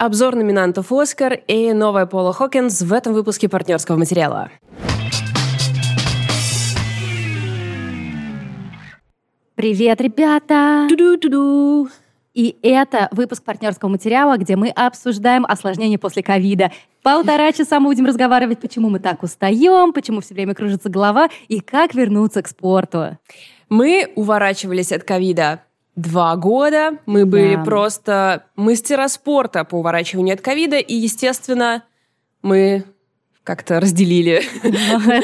обзор номинантов «Оскар» и новая Пола Хокинс в этом выпуске партнерского материала. Привет, ребята! Ту-ду-ту-ду. И это выпуск партнерского материала, где мы обсуждаем осложнения после ковида. Полтора часа мы будем разговаривать, почему мы так устаем, почему все время кружится голова и как вернуться к спорту. Мы уворачивались от ковида два года. Мы были Да. просто мастера спорта по уворачиванию от ковида. И, естественно, мы как-то разделили,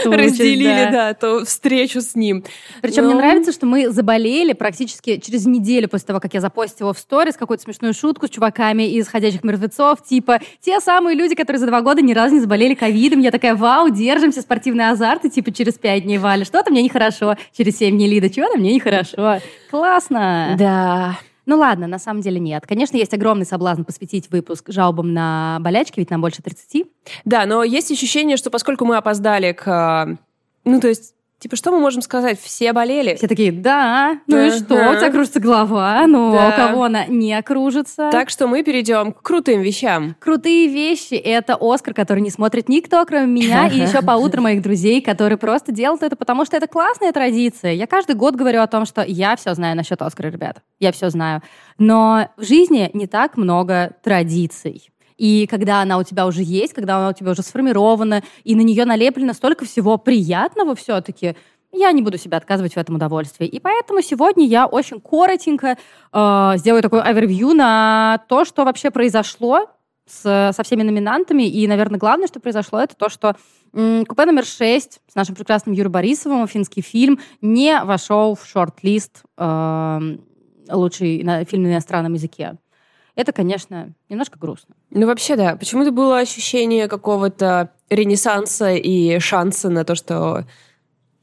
разделили, да. то встречу с ним. Причем Ну, мне нравится, что мы заболели практически через неделю после того, как я запостила в сторис какую-то смешную шутку с чуваками из «Ходячих мертвецов», типа те самые люди, которые за два года ни разу не заболели ковидом. Я такая, вау, держимся, спортивный азарт, и типа через пять дней Валя, что-то мне нехорошо, через семь дней Лида, чего-то мне нехорошо. Классно! Да. Ну ладно, на самом деле нет. Конечно, есть огромный соблазн посвятить выпуск жалобам на болячки, ведь нам больше 30. Да, но есть ощущение, что поскольку мы опоздали к... э, Ну, то есть, типа, что мы можем сказать? Все болели. Все такие, да, ну и что, у тебя кружится голова, ну а у Да. кого она не кружится? Так что мы перейдем к крутым вещам. Крутые вещи — это Оскар, который не смотрит никто, кроме меня, и еще полутора моих друзей, которые просто делают это, потому что это классная традиция. Я каждый год говорю о том, что я все знаю насчет Оскара, ребята. Я все знаю. Но в жизни не так много традиций. И когда она у тебя уже есть, когда она у тебя уже сформирована, и на нее налеплено столько всего приятного все-таки, я не буду себе отказывать в этом удовольствии. И поэтому сегодня я очень коротенько э, сделаю такой овервью на то, что вообще произошло с, со всеми номинантами. И, наверное, главное, что произошло, это то, что м, купе номер 6 с нашим прекрасным Юрой Борисовым, финский фильм, не вошел в шорт-лист э, лучший на- фильм на иностранном языке. Это, конечно, немножко грустно. Ну, вообще, да. Почему-то было ощущение какого-то ренессанса и шанса на то, что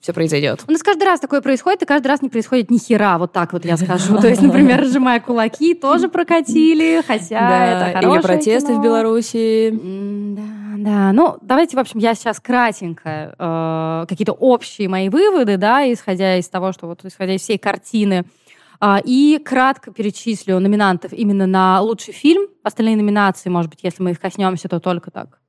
все произойдет. У нас каждый раз такое происходит, и каждый раз не происходит ни хера, вот так вот я скажу. То есть, например, разжимая кулаки, тоже прокатили, хотя это или хорошее протесты кино. в Беларуси. Да, да. Ну, давайте, в общем, я сейчас кратенько э, какие-то общие мои выводы, да, исходя из того, что вот исходя из всей картины, и кратко перечислю номинантов именно на лучший фильм. Остальные номинации, может быть, если мы их коснемся, то только так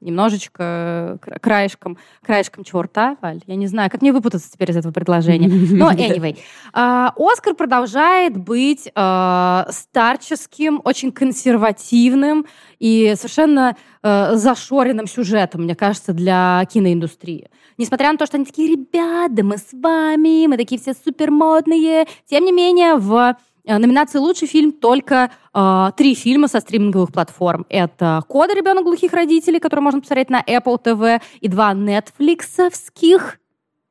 немножечко кра- краешком, краешком черта, Валь. Я не знаю, как мне выпутаться теперь из этого предложения. Но anyway. А, Оскар продолжает быть а, старческим, очень консервативным и совершенно зашоренным сюжетом, мне кажется, для киноиндустрии. Несмотря на то, что они такие, ребята, мы с вами, мы такие все супер модные. Тем не менее, в э, номинации «Лучший фильм» только э, три фильма со стриминговых платформ. Это «Кода. Ребенок глухих родителей», который можно посмотреть на Apple TV, и два нетфликсовских,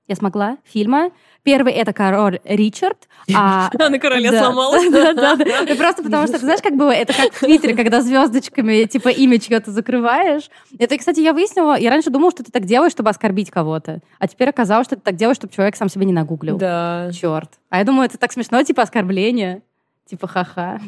я смогла, фильма. Первый — это «Король Ричард». А, А на короле да, сломалась. Да, да, да. Ну, Просто потому что, ты знаешь, как было? Это как в Твиттере, когда звездочками, типа, имя чье-то закрываешь. Это, кстати, я выяснила, я раньше думала, что ты так делаешь, чтобы оскорбить кого-то. А теперь оказалось, что ты так делаешь, чтобы человек сам себя не нагуглил. Да. Черт. А я думаю, это так смешно, типа оскорбление. Типа ха-ха.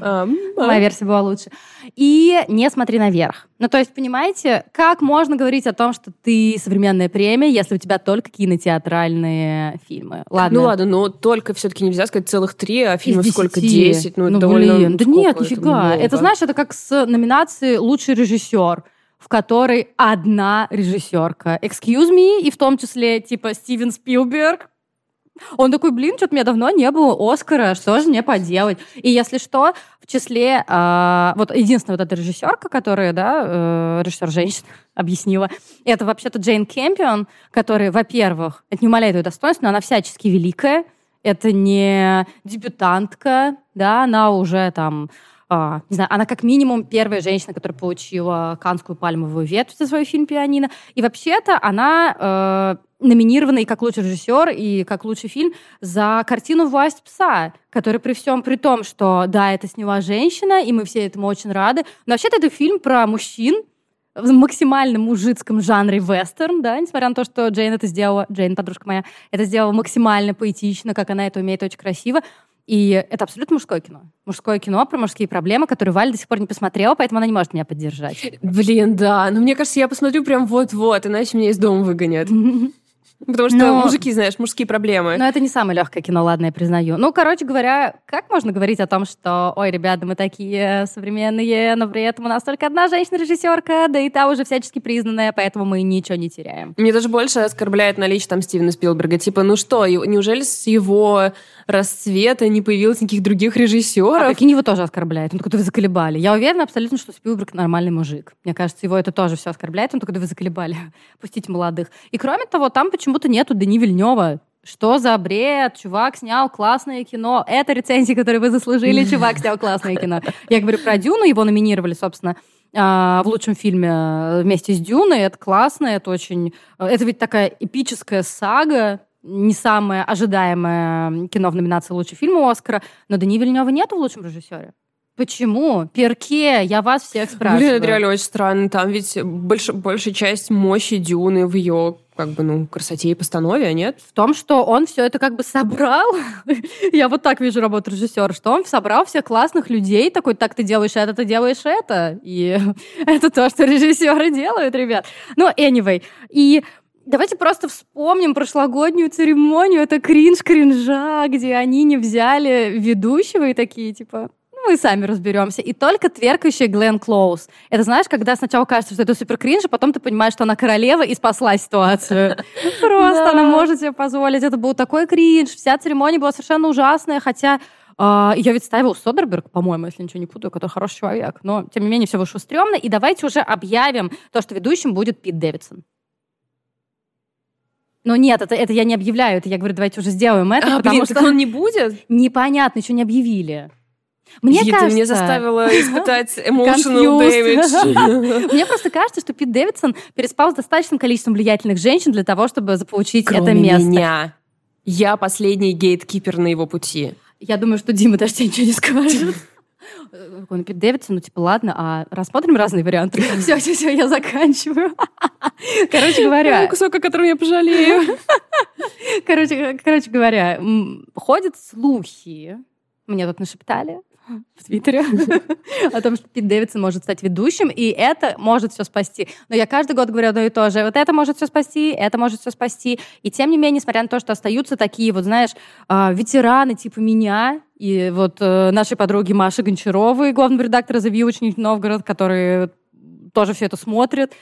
Моя версия была лучше. И не смотри наверх. Ну, то есть, понимаете, как можно говорить о том, что ты современная премия, если у тебя только кинотеатральные фильмы? Ладно. Ну ладно, но только все-таки нельзя сказать целых три, а фильмов сколько? Десять? Ну, это Ну, довольно... блин, да сколько нет, это нифига. много. Это, знаешь, это как с номинацией «Лучший режиссер», в которой одна режиссерка. Excuse me, и в том числе, типа, Стивен Спилберг. Он такой, блин, что-то у меня давно не было Оскара, что же мне поделать? И если что, в числе, а, вот единственная вот эта режиссерка, которая, да, э, режиссер женщина, объяснила, это вообще-то Джейн Кемпион, которая, во-первых, это не умаляет ее достоинств, но она всячески великая, это не дебютантка, да, она уже там, а, не знаю, она как минимум первая женщина, которая получила Канскую пальмовую ветвь за свой фильм «Пианино». И вообще-то она э, номинирована и как лучший режиссер, и как лучший фильм за картину «Власть пса», который при всем при том, что, да, это сняла женщина, и мы все этому очень рады, но вообще-то это фильм про мужчин, в максимально мужицком жанре вестерн, да, несмотря на то, что Джейн это сделала, Джейн, подружка моя, это сделала максимально поэтично, как она это умеет очень красиво. И это абсолютно мужское кино. Мужское кино про мужские проблемы, которые Валя до сих пор не посмотрела, поэтому она не может меня поддержать. Блин, да. Но мне кажется, я посмотрю прям вот-вот, иначе меня из дома выгонят. Потому что Но- мужики, знаешь, мужские проблемы. Но это не самое легкое кино, ладно, я признаю. Ну, короче говоря, как можно говорить о том, что, ой, ребята, мы такие современные, но при этом у нас только одна женщина-режиссерка, да и та уже всячески признанная, поэтому мы ничего не теряем. Мне даже больше оскорбляет наличие там Стивена Спилберга. Типа, ну что, неужели с его расцвета не появилось никаких других А режиссеров? прикинь, его тоже оскорбляет. Он такой, «Да вы заколебали. Я уверена абсолютно, что Спилберг нормальный мужик. Мне кажется, его это тоже все оскорбляет. Он такой, вы заколебали. Пустите молодых. И кроме того, там почему-то нету Дани Вильнева. Что за бред? Чувак снял классное кино. Это рецензии, которые вы заслужили. Чувак снял классное кино. Я говорю про Дюну. Его номинировали, собственно, а, в лучшем фильме вместе с Дюной. Это классно, это очень... Это ведь такая эпическая сага, не самое ожидаемое кино в номинации «Лучший фильм» Оскара, но Дани Вильнева нету в лучшем режиссере. Почему? Перке, я вас всех спрашиваю. Блин, это реально очень странно. Там ведь больш, большая часть мощи Дюны в ее как бы, ну, красоте и постанове, а нет? в том, что он все это как бы собрал. Я вот так вижу работу режиссера, что он собрал всех классных людей, такой, так ты делаешь это, ты делаешь это. И это то, что режиссеры делают, ребят. Ну, anyway. И Давайте просто вспомним прошлогоднюю церемонию. Это кринж кринжа, где они не взяли ведущего и такие, типа, мы сами разберемся. И только тверкающая Глен Клоуз. Это знаешь, когда сначала кажется, что это супер кринж, а потом ты понимаешь, что она королева и спасла ситуацию. Просто она может себе позволить. Это был такой кринж. Вся церемония была совершенно ужасная, хотя а, ее ведь ставил Содерберг, по-моему, если ничего не путаю, который хороший человек. Но, тем не менее, все вышло стрёмно. И давайте уже объявим то, что ведущим будет Пит Дэвидсон. Но нет, это, это я не объявляю, это я говорю, давайте уже сделаем это, А, потому блин, что он не будет? непонятно, еще не объявили. Мне Ей, кажется, меня заставила испытать emotional damage. мне просто кажется, что Пит Дэвидсон переспал с достаточным количеством влиятельных женщин для того, чтобы заполучить это Кроме место. меня. Я последний гейткипер на его пути. Я думаю, что Дима даже тебе ничего не скажет. Он Пит Дэвидсон, ну типа ладно, а рассмотрим разные варианты. Все, все, все, я заканчиваю. Короче говоря, Кусок, о котором я пожалею. Короче, короче говоря, ходят слухи, мне тут нашептали в Твиттере, о том, что Пит Дэвидсон может стать ведущим, и это может все спасти. Но я каждый год говорю одно и то же. Вот это может все спасти, это может все спасти. И тем не менее, несмотря на то, что остаются такие, вот знаешь, а, ветераны типа меня, и вот э, нашей подруги Маши Гончаровой, главного редактора View, ученик Новгород, который тоже все это смотрит.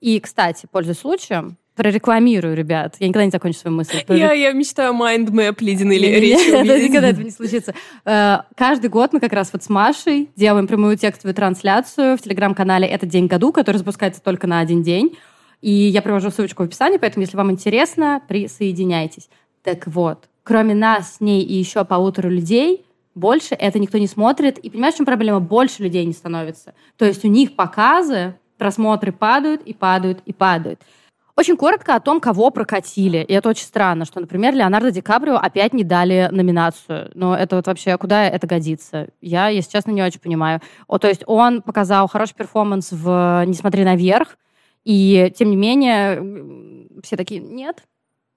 И, кстати, пользуясь случаем, прорекламирую, ребят. Я никогда не закончу свою мысль. Я, я мечтаю map ледяной Не-не-не, речи это никогда этого не случится. Э, Каждый год мы как раз вот с Машей делаем прямую текстовую трансляцию в телеграм-канале «Этот день году», который запускается только на один день. И я привожу ссылочку в описании, поэтому, если вам интересно, присоединяйтесь. Так вот, кроме нас, с ней и еще полутора людей, больше это никто не смотрит. И понимаешь, в чем проблема? Больше людей не становится. То есть у них показы, просмотры падают и падают и падают. Очень коротко о том, кого прокатили. И это очень странно, что, например, Леонардо Ди Каприо опять не дали номинацию. Но это вот вообще, куда это годится? Я, если честно, не очень понимаю. О, то есть он показал хороший перформанс в «Не смотри наверх», и, тем не менее, все такие, нет,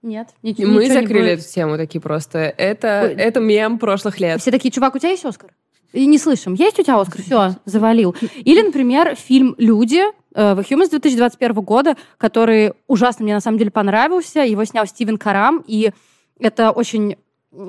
нет, ни- И Мы ничего не закрыли будет». эту тему такие просто. Это, Ой. это мем прошлых лет. Все такие, чувак, у тебя есть Оскар? И не слышим. Есть у тебя Оскар? Все, завалил. Или, например, фильм «Люди» в Humans 2021 года, который ужасно мне на самом деле понравился. Его снял Стивен Карам, и это очень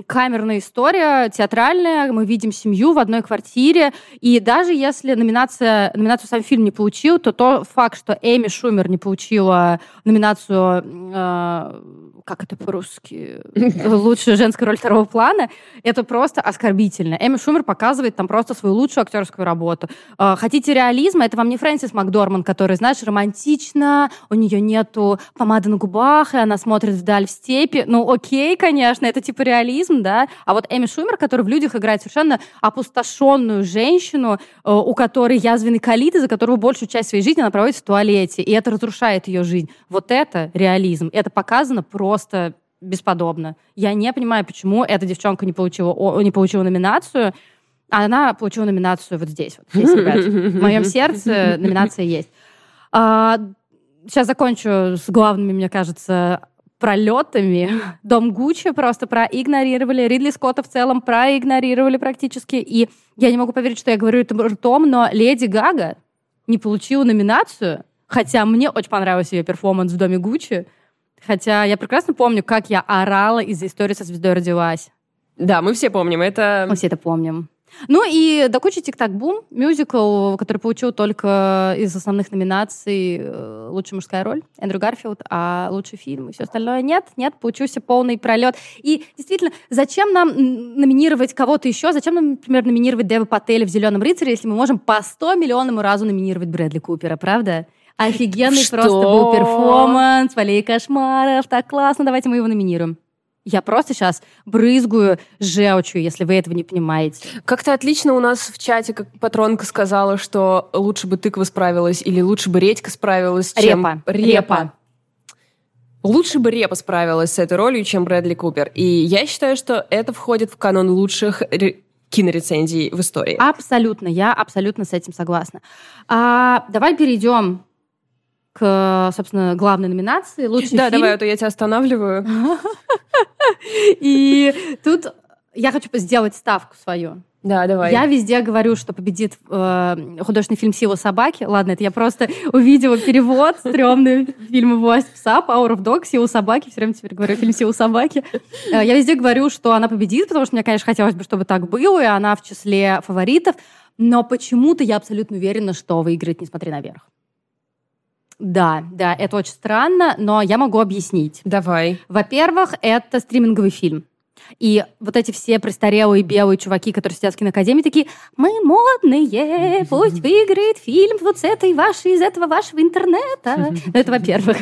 камерная история, театральная. Мы видим семью в одной квартире. И даже если номинация, номинацию сам фильм не получил, то тот факт, что Эми Шумер не получила номинацию, э, как это по-русски, лучшая женская роль второго плана, это просто оскорбительно. Эми Шумер показывает там просто свою лучшую актерскую работу. Э, Хотите реализма? Это вам не Фрэнсис Макдорман, который, знаешь, романтично, у нее нету помады на губах, и она смотрит вдаль в степи. Ну, окей, конечно, это типа реализм, да. А вот Эми Шумер, который в «Людях» играет совершенно опустошенную женщину, э, у которой язвенный колит, из-за которого большую часть своей жизни она проводит в туалете, и это разрушает ее жизнь. Вот это реализм. Это показано просто бесподобно. Я не понимаю, почему эта девчонка не получила, не получила номинацию, а она получила номинацию вот здесь. Вот, здесь, ребят. В моем сердце номинация есть. А, сейчас закончу с главными, мне кажется, пролетами. Дом Гуччи просто проигнорировали. Ридли Скотта в целом проигнорировали практически. И я не могу поверить, что я говорю это ртом, но Леди Гага не получила номинацию, хотя мне очень понравился ее перформанс в Доме Гуччи. Хотя я прекрасно помню, как я орала из-за истории со звездой родилась. Да, мы все помним. Это... Мы все это помним. Ну и до кучи «Тик-так бум», мюзикл, который получил только из основных номинаций э, лучшая мужская роль, Эндрю Гарфилд, а лучший фильм и все остальное нет, нет, получился полный пролет. И действительно, зачем нам номинировать кого-то еще? Зачем нам, например, номинировать Дева Пателя в «Зеленом рыцаре», если мы можем по 100 миллионному разу номинировать Брэдли Купера, правда? Офигенный Что? просто был перформанс, полей кошмаров, так классно, давайте мы его номинируем. Я просто сейчас брызгаю желчью, если вы этого не понимаете. Как-то отлично у нас в чате, как патронка сказала, что лучше бы тыква справилась или лучше бы редька справилась, чем... Репа. Репа. Лучше бы Репа справилась с этой ролью, чем Брэдли Купер. И я считаю, что это входит в канон лучших ре- кинорецензий в истории. Абсолютно, я абсолютно с этим согласна. А, давай перейдем к, собственно, главной номинации. Лучший да, фильм. давай, а то я тебя останавливаю. И тут я хочу сделать ставку свою. Да, давай. Я везде говорю, что победит э, художественный фильм «Сила собаки». Ладно, это я просто увидела перевод стрёмный фильма «Власть пса», «Power of Dog», «Сила собаки». Все время теперь говорю фильм «Сила собаки». Э, я везде говорю, что она победит, потому что мне, конечно, хотелось бы, чтобы так было, и она в числе фаворитов. Но почему-то я абсолютно уверена, что выиграет «Не смотри наверх». Да, да, это очень странно, но я могу объяснить. Давай. Во-первых, это стриминговый фильм. И вот эти все престарелые белые чуваки, которые сидят в киноакадемии, такие, мы модные, пусть выиграет фильм вот с этой вашей, из этого вашего интернета. Ну, Это во-первых.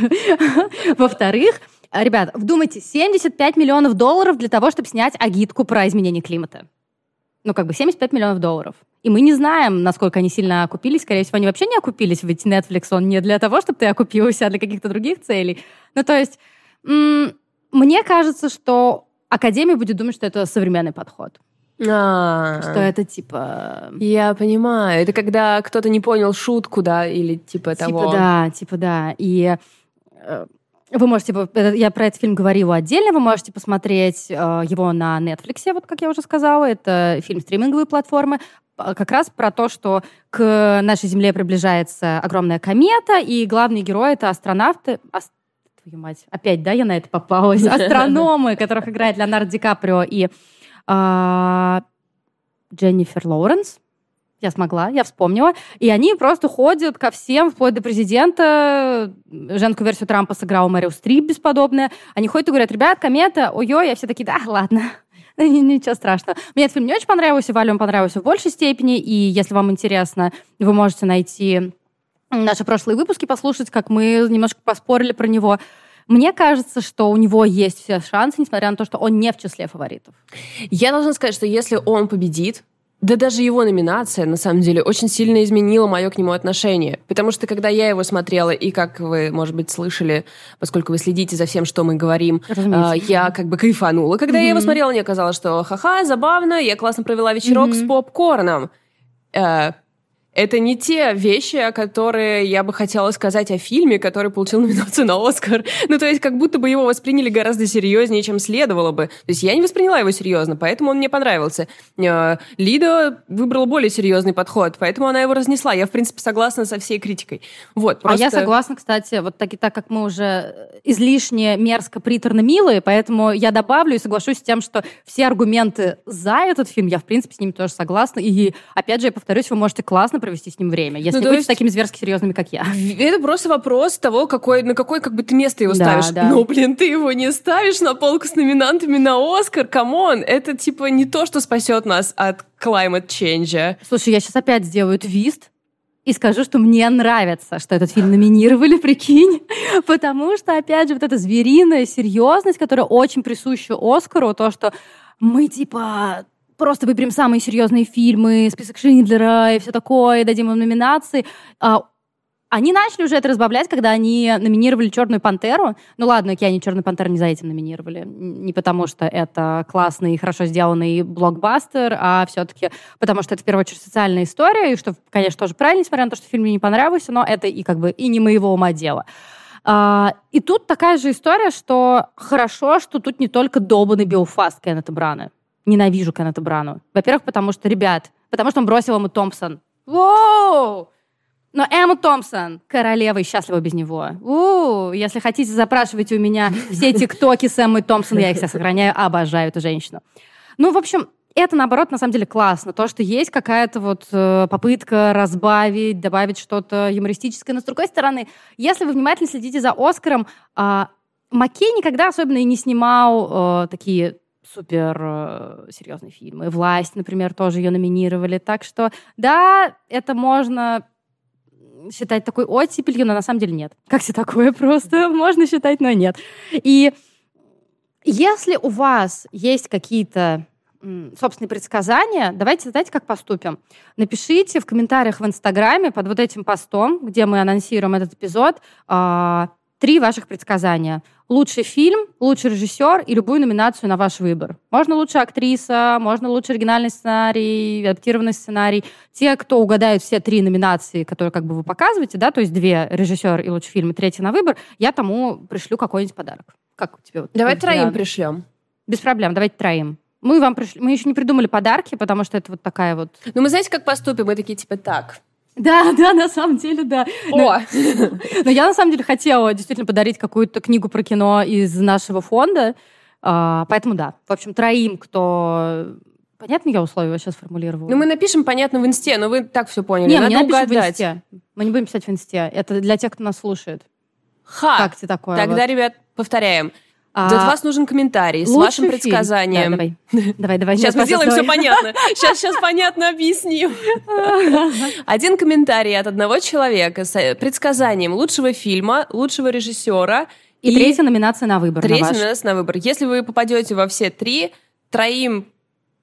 Во-вторых, ребят, вдумайте, 75 миллионов долларов для того, чтобы снять агитку про изменение климата. Ну, как бы 75 миллионов долларов. И мы не знаем, насколько они сильно окупились. Скорее всего, они вообще не окупились, ведь Netflix, он не для того, чтобы ты окупился, а для каких-то других целей. Ну, то есть, мне кажется, что Академия будет думать, что это современный подход. А, Что это типа... Я понимаю. Это когда кто-то не понял шутку, да, или типа того. Типа да, типа да. И э, вы можете... это- Я про этот фильм говорила отдельно. Вы можете посмотреть э, его на Netflix, вот как я уже сказала. Это фильм стриминговой платформы. Как раз про то, что к нашей Земле приближается огромная комета, и главный герой — это астронавты... ас- Твою мать, опять, да, я на это попалась? Астрономы, которых играет Леонардо Ди Каприо и а, Дженнифер Лоуренс. Я смогла, я вспомнила. И они просто ходят ко всем, вплоть до президента. Женскую версию Трампа сыграла Мэрил Стрип бесподобная. Они ходят и говорят, ребят, комета, ой-ой, а все такие, да, ладно. Ни- Ничего страшного. Мне этот фильм не очень понравился, Вале он понравился в большей степени. И если вам интересно, вы можете найти наши прошлые выпуски, послушать, как мы немножко поспорили про него. Мне кажется, что у него есть все шансы, несмотря на то, что он не в числе фаворитов. Я должна сказать, что если он победит, да даже его номинация, на самом деле, очень сильно изменила мое к нему отношение. Потому что, когда я его смотрела, и как вы, может быть, слышали, поскольку вы следите за всем, что мы говорим, а, я как бы кайфанула. Когда я его смотрела, мне казалось, что ха-ха, забавно, я классно провела вечерок с попкорном. Э, это не те вещи, которые я бы хотела сказать о фильме, который получил номинацию на Оскар. Ну, то есть, как будто бы его восприняли гораздо серьезнее, чем следовало бы. То есть, я не восприняла его серьезно, поэтому он мне понравился. Э, Лида выбрала более серьезный подход, поэтому она его разнесла. Я, в принципе, согласна со всей критикой. Вот, просто... А я согласна, кстати, вот так, и так как мы уже излишне мерзко приторно милые, поэтому я добавлю и соглашусь с тем, что все аргументы за этот фильм, я, в принципе, с ними тоже согласна. И, опять же, я повторюсь, вы можете классно провести с ним время, если Ну, будете есть- такими зверски серьезными, как я. Это просто вопрос того, какой, на какое как бы ты место его Да, ставишь. да. Но, блин, ты его не ставишь на полку с номинантами на Оскар. Come on, это типа не то, что спасет нас от climate change. Слушай, я сейчас опять сделаю твист и скажу, что мне нравится, что этот фильм номинировали, прикинь. Потому что, опять же, вот эта звериная серьезность, которая очень присуща Оскару, то, что мы, типа, просто выберем самые серьезные фильмы, список Шиндлера и все такое, дадим им номинации. А, Они начали уже это разбавлять, когда они номинировали «Черную пантеру». Ну ладно, окей, они «Черную пантеру» не за этим номинировали. Не потому, что это классный, хорошо сделанный блокбастер, а все-таки потому, что это в первую очередь социальная история, и что, конечно, тоже правильно, несмотря на то, что фильм мне не понравился, но это и как бы и не моего ума дело. А, и тут такая же история, что хорошо, что тут не только долбанный Белфаст Кеннета Брана. Ненавижу Кеннета Брану. Во-первых, потому что, ребят, потому что он бросил ему Томпсон. Воу! Но Эмма Томпсон, королева и счастлива без него. У, если хотите, запрашивайте у меня все тиктоки с Эммой Томпсон, я их все сохраняю, обожаю эту женщину. Ну, в общем, это, наоборот, на самом деле классно. То, что есть какая-то вот э, попытка разбавить, добавить что-то юмористическое. Но, с другой стороны, если вы внимательно следите за Оскаром, э, Маккей никогда особенно и не снимал э, такие супер э, серьезные фильмы. «Власть», например, тоже ее номинировали. Так что, да, это можно считать такой оттепелью, но на самом деле нет. Как все такое просто можно считать, но нет. И если у вас есть какие-то собственные предсказания, давайте, знаете, как поступим? Напишите в комментариях в Инстаграме под вот этим постом, где мы анонсируем этот эпизод, а, три ваших предсказания. Лучший фильм, лучший режиссер и любую номинацию на ваш выбор. Можно лучшая актриса, можно лучший оригинальный сценарий, адаптированный сценарий. Те, кто угадают все три номинации, которые как бы вы показываете, да, то есть две режиссер и лучший фильм, и третий на выбор, я тому пришлю какой-нибудь подарок. Как у тебя? Вот, Давай троим пришлем. Без проблем, давайте троим. Мы вам пришли, мы еще не придумали подарки, потому что это вот такая вот. Ну мы знаете, как поступим? Мы такие типа так. Да, да, на самом деле, да. О! Но, но я на самом деле хотела действительно подарить какую-то книгу про кино из нашего фонда, а, поэтому да. В общем, троим, кто Понятно я условия сейчас формулировала? Ну, мы напишем, понятно, в инсте, но вы так все поняли. Не, Надо мы не напишем угадать. в инсте. Мы не будем писать в инсте. Это для тех, кто нас слушает. Ха! Как тебе такое? Тогда, вот? ребят, повторяем. А, От вас нужен комментарий с вашим фильм. предсказанием. Да, давай. давай, давай. Сейчас мы сделаем все понятно. Сейчас, сейчас понятно объясним. Один комментарий от одного человека с предсказанием лучшего фильма, лучшего режиссера. И, и третья номинация на выбор. Третья на номинация на выбор. Если вы попадете во все три, троим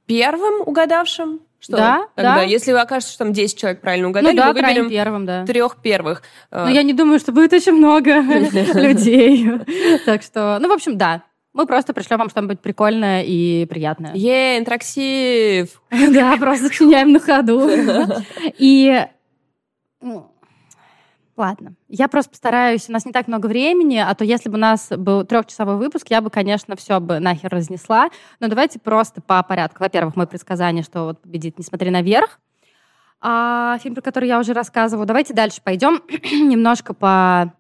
первым угадавшим что да, тогда? Да. Если вы окажется, что там 10 человек правильно угадали, ну, да, мы выберем первым, да. трех первых. Но я не думаю, что будет очень много людей. Так что, ну, в общем, да. Мы просто пришлем вам что-нибудь прикольное и приятное. Е, интерактив! Да, просто сочиняем на ходу. И Ладно. Я просто постараюсь, у нас не так много времени, а то если бы у нас был трехчасовой выпуск, я бы, конечно, все бы нахер разнесла. Но давайте просто по порядку. Во-первых, мое предсказание, что вот победит «Не смотри наверх». А, фильм, про который я уже рассказывала. Давайте дальше пойдем немножко по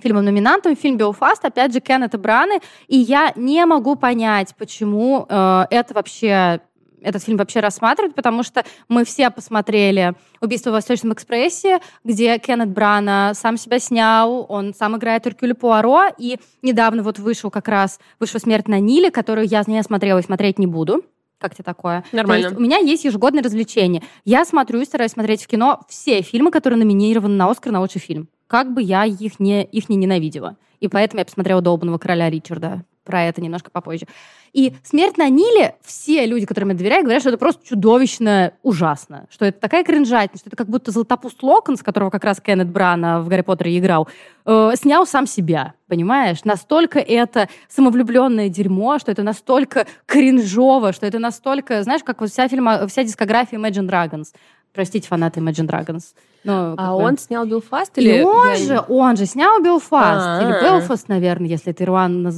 фильмам-номинантам. Фильм «Белфаст», опять же, Кеннета Браны. И я не могу понять, почему э, это вообще этот фильм вообще рассматривать, потому что мы все посмотрели «Убийство в Восточном экспрессе», где Кеннет Брана сам себя снял, он сам играет Эркюля Пуаро, и недавно вот вышел как раз, вышла «Смерть на Ниле», которую я не смотрела и смотреть не буду. Как тебе такое? Нормально. То есть у меня есть ежегодное развлечение. Я смотрю и стараюсь смотреть в кино все фильмы, которые номинированы на Оскар на лучший фильм. Как бы я их не, их не ненавидела. И поэтому я посмотрела «Долбанного короля Ричарда» про это немножко попозже. И «Смерть на Ниле» все люди, которым я доверяю, говорят, что это просто чудовищно ужасно, что это такая кринжатина, что это как будто Златопуст Локонс, которого как раз Кеннет Брана в «Гарри Поттере» играл, э, снял сам себя, понимаешь? Настолько это самовлюбленное дерьмо, что это настолько кринжово, что это настолько, знаешь, как вот вся, фильма, вся дискография Imagine Dragons. Простите, фанаты Imagine Dragons. Но, а он бы... снял Белфаст или... И он я... же, он же снял Белфаст. А-а-а. Или Белфаст, наверное, если это Ируан наз...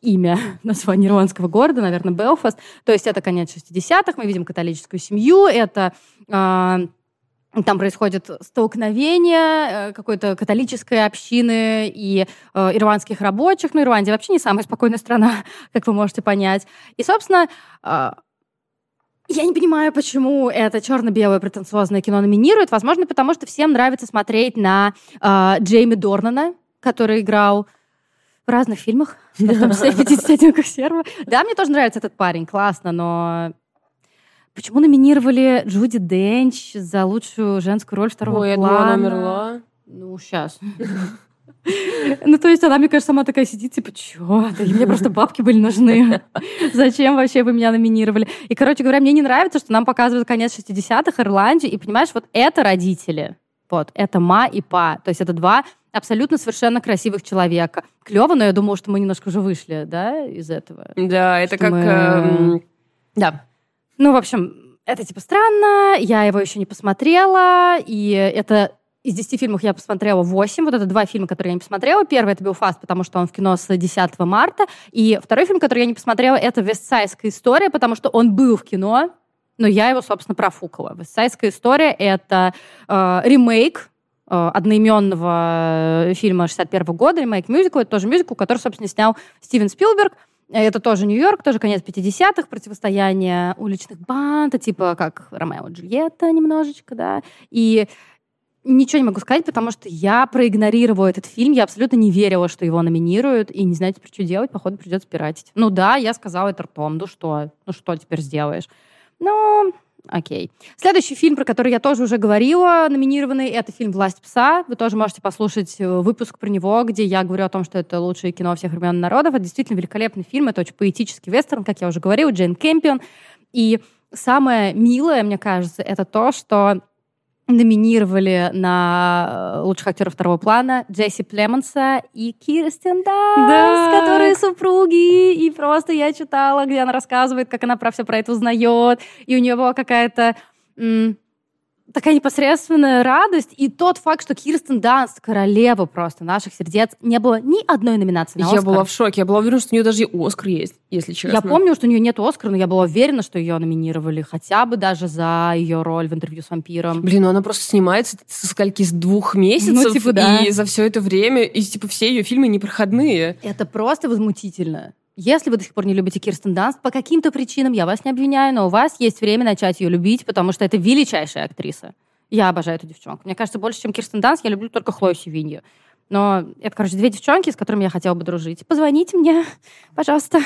имя, название ирландского города, наверное, Белфаст. То есть это конец 60-х, мы видим католическую семью, это... А, там происходит столкновение э, какой-то католической общины и э, ирландских рабочих. Ну, Ирландия вообще не самая спокойная страна, как вы можете понять. И, собственно, э, я не понимаю, почему это черно-белое претенциозное кино номинирует. Возможно, потому что всем нравится смотреть на э, Джейми Дорнана, который играл в разных фильмах, в том числе «50 оттенков серого». Да, мне тоже нравится этот парень, классно, но почему номинировали Джуди Денч за лучшую женскую роль второго Ой, плана? Ой, она умерла. Ну, сейчас. Ну, то есть она, мне кажется, сама такая сидит, типа, чё? Да мне просто бабки были нужны. Зачем вообще вы меня номинировали? И, короче говоря, мне не нравится, что нам показывают конец 60-х, Ирландию, и, понимаешь, вот это родители. Вот, это ма и па. То есть это два абсолютно совершенно красивых человека. Клево, но я думала, что мы немножко уже вышли, да, из этого. Да, это как... Мы... Эм... Да. Ну, в общем, это типа странно, я его еще не посмотрела, и это из 10 фильмов я посмотрела 8. Вот это два фильма, которые я не посмотрела. Первый — это «Белфаст», потому что он в кино с 10 марта. И второй фильм, который я не посмотрела, это «Вестсайская история», потому что он был в кино, но я его, собственно, профукала. «Вестсайдская история» — это э, ремейк э, одноименного фильма 61 года, ремейк мюзикла. Это тоже мюзикл, который, собственно, снял Стивен Спилберг. Это тоже Нью-Йорк, тоже конец 50-х, противостояние уличных банд, типа как Ромео и Джульетта немножечко, да. И ничего не могу сказать, потому что я проигнорировала этот фильм, я абсолютно не верила, что его номинируют, и не знаю теперь, что делать, походу придется пиратить. Ну да, я сказала это ртом, ну что, ну что теперь сделаешь? Ну, окей. Следующий фильм, про который я тоже уже говорила, номинированный, это фильм «Власть пса». Вы тоже можете послушать э, выпуск про него, где я говорю о том, что это лучшее кино всех времен народов. Это действительно великолепный фильм, это очень поэтический вестерн, как я уже говорила, Джейн Кэмпион. И самое милое, мне кажется, это то, что номинировали на э, лучших актеров второго плана Джесси Племонса и Кирстен Данст, да. которые супруги. И просто я читала, где она рассказывает, как она про все про это узнает. И у нее была какая-то такая непосредственная радость. И тот факт, что Кирстен Данст, королева просто наших сердец, не было ни одной номинации на Оскар. Я была в шоке. Я была уверена, что у нее даже Оскар есть, если честно. Я помню, что у нее нет Оскара, но я была уверена, что ее номинировали хотя бы даже за ее роль в интервью с вампиром. Блин, ну она просто снимается со скольки с двух месяцев. Ну, типа, да. И за все это время, и типа все ее фильмы непроходные. Это просто возмутительно. Если вы до сих пор не любите Кирстен Данст, по каким-то причинам я вас не обвиняю, но у вас есть время начать ее любить, потому что это величайшая актриса. Я обожаю эту девчонку. Мне кажется, больше, чем Кирстен Данст, я люблю только Хлою Севинью. Но это, короче, две девчонки, с которыми я хотела бы дружить. Позвоните мне, пожалуйста.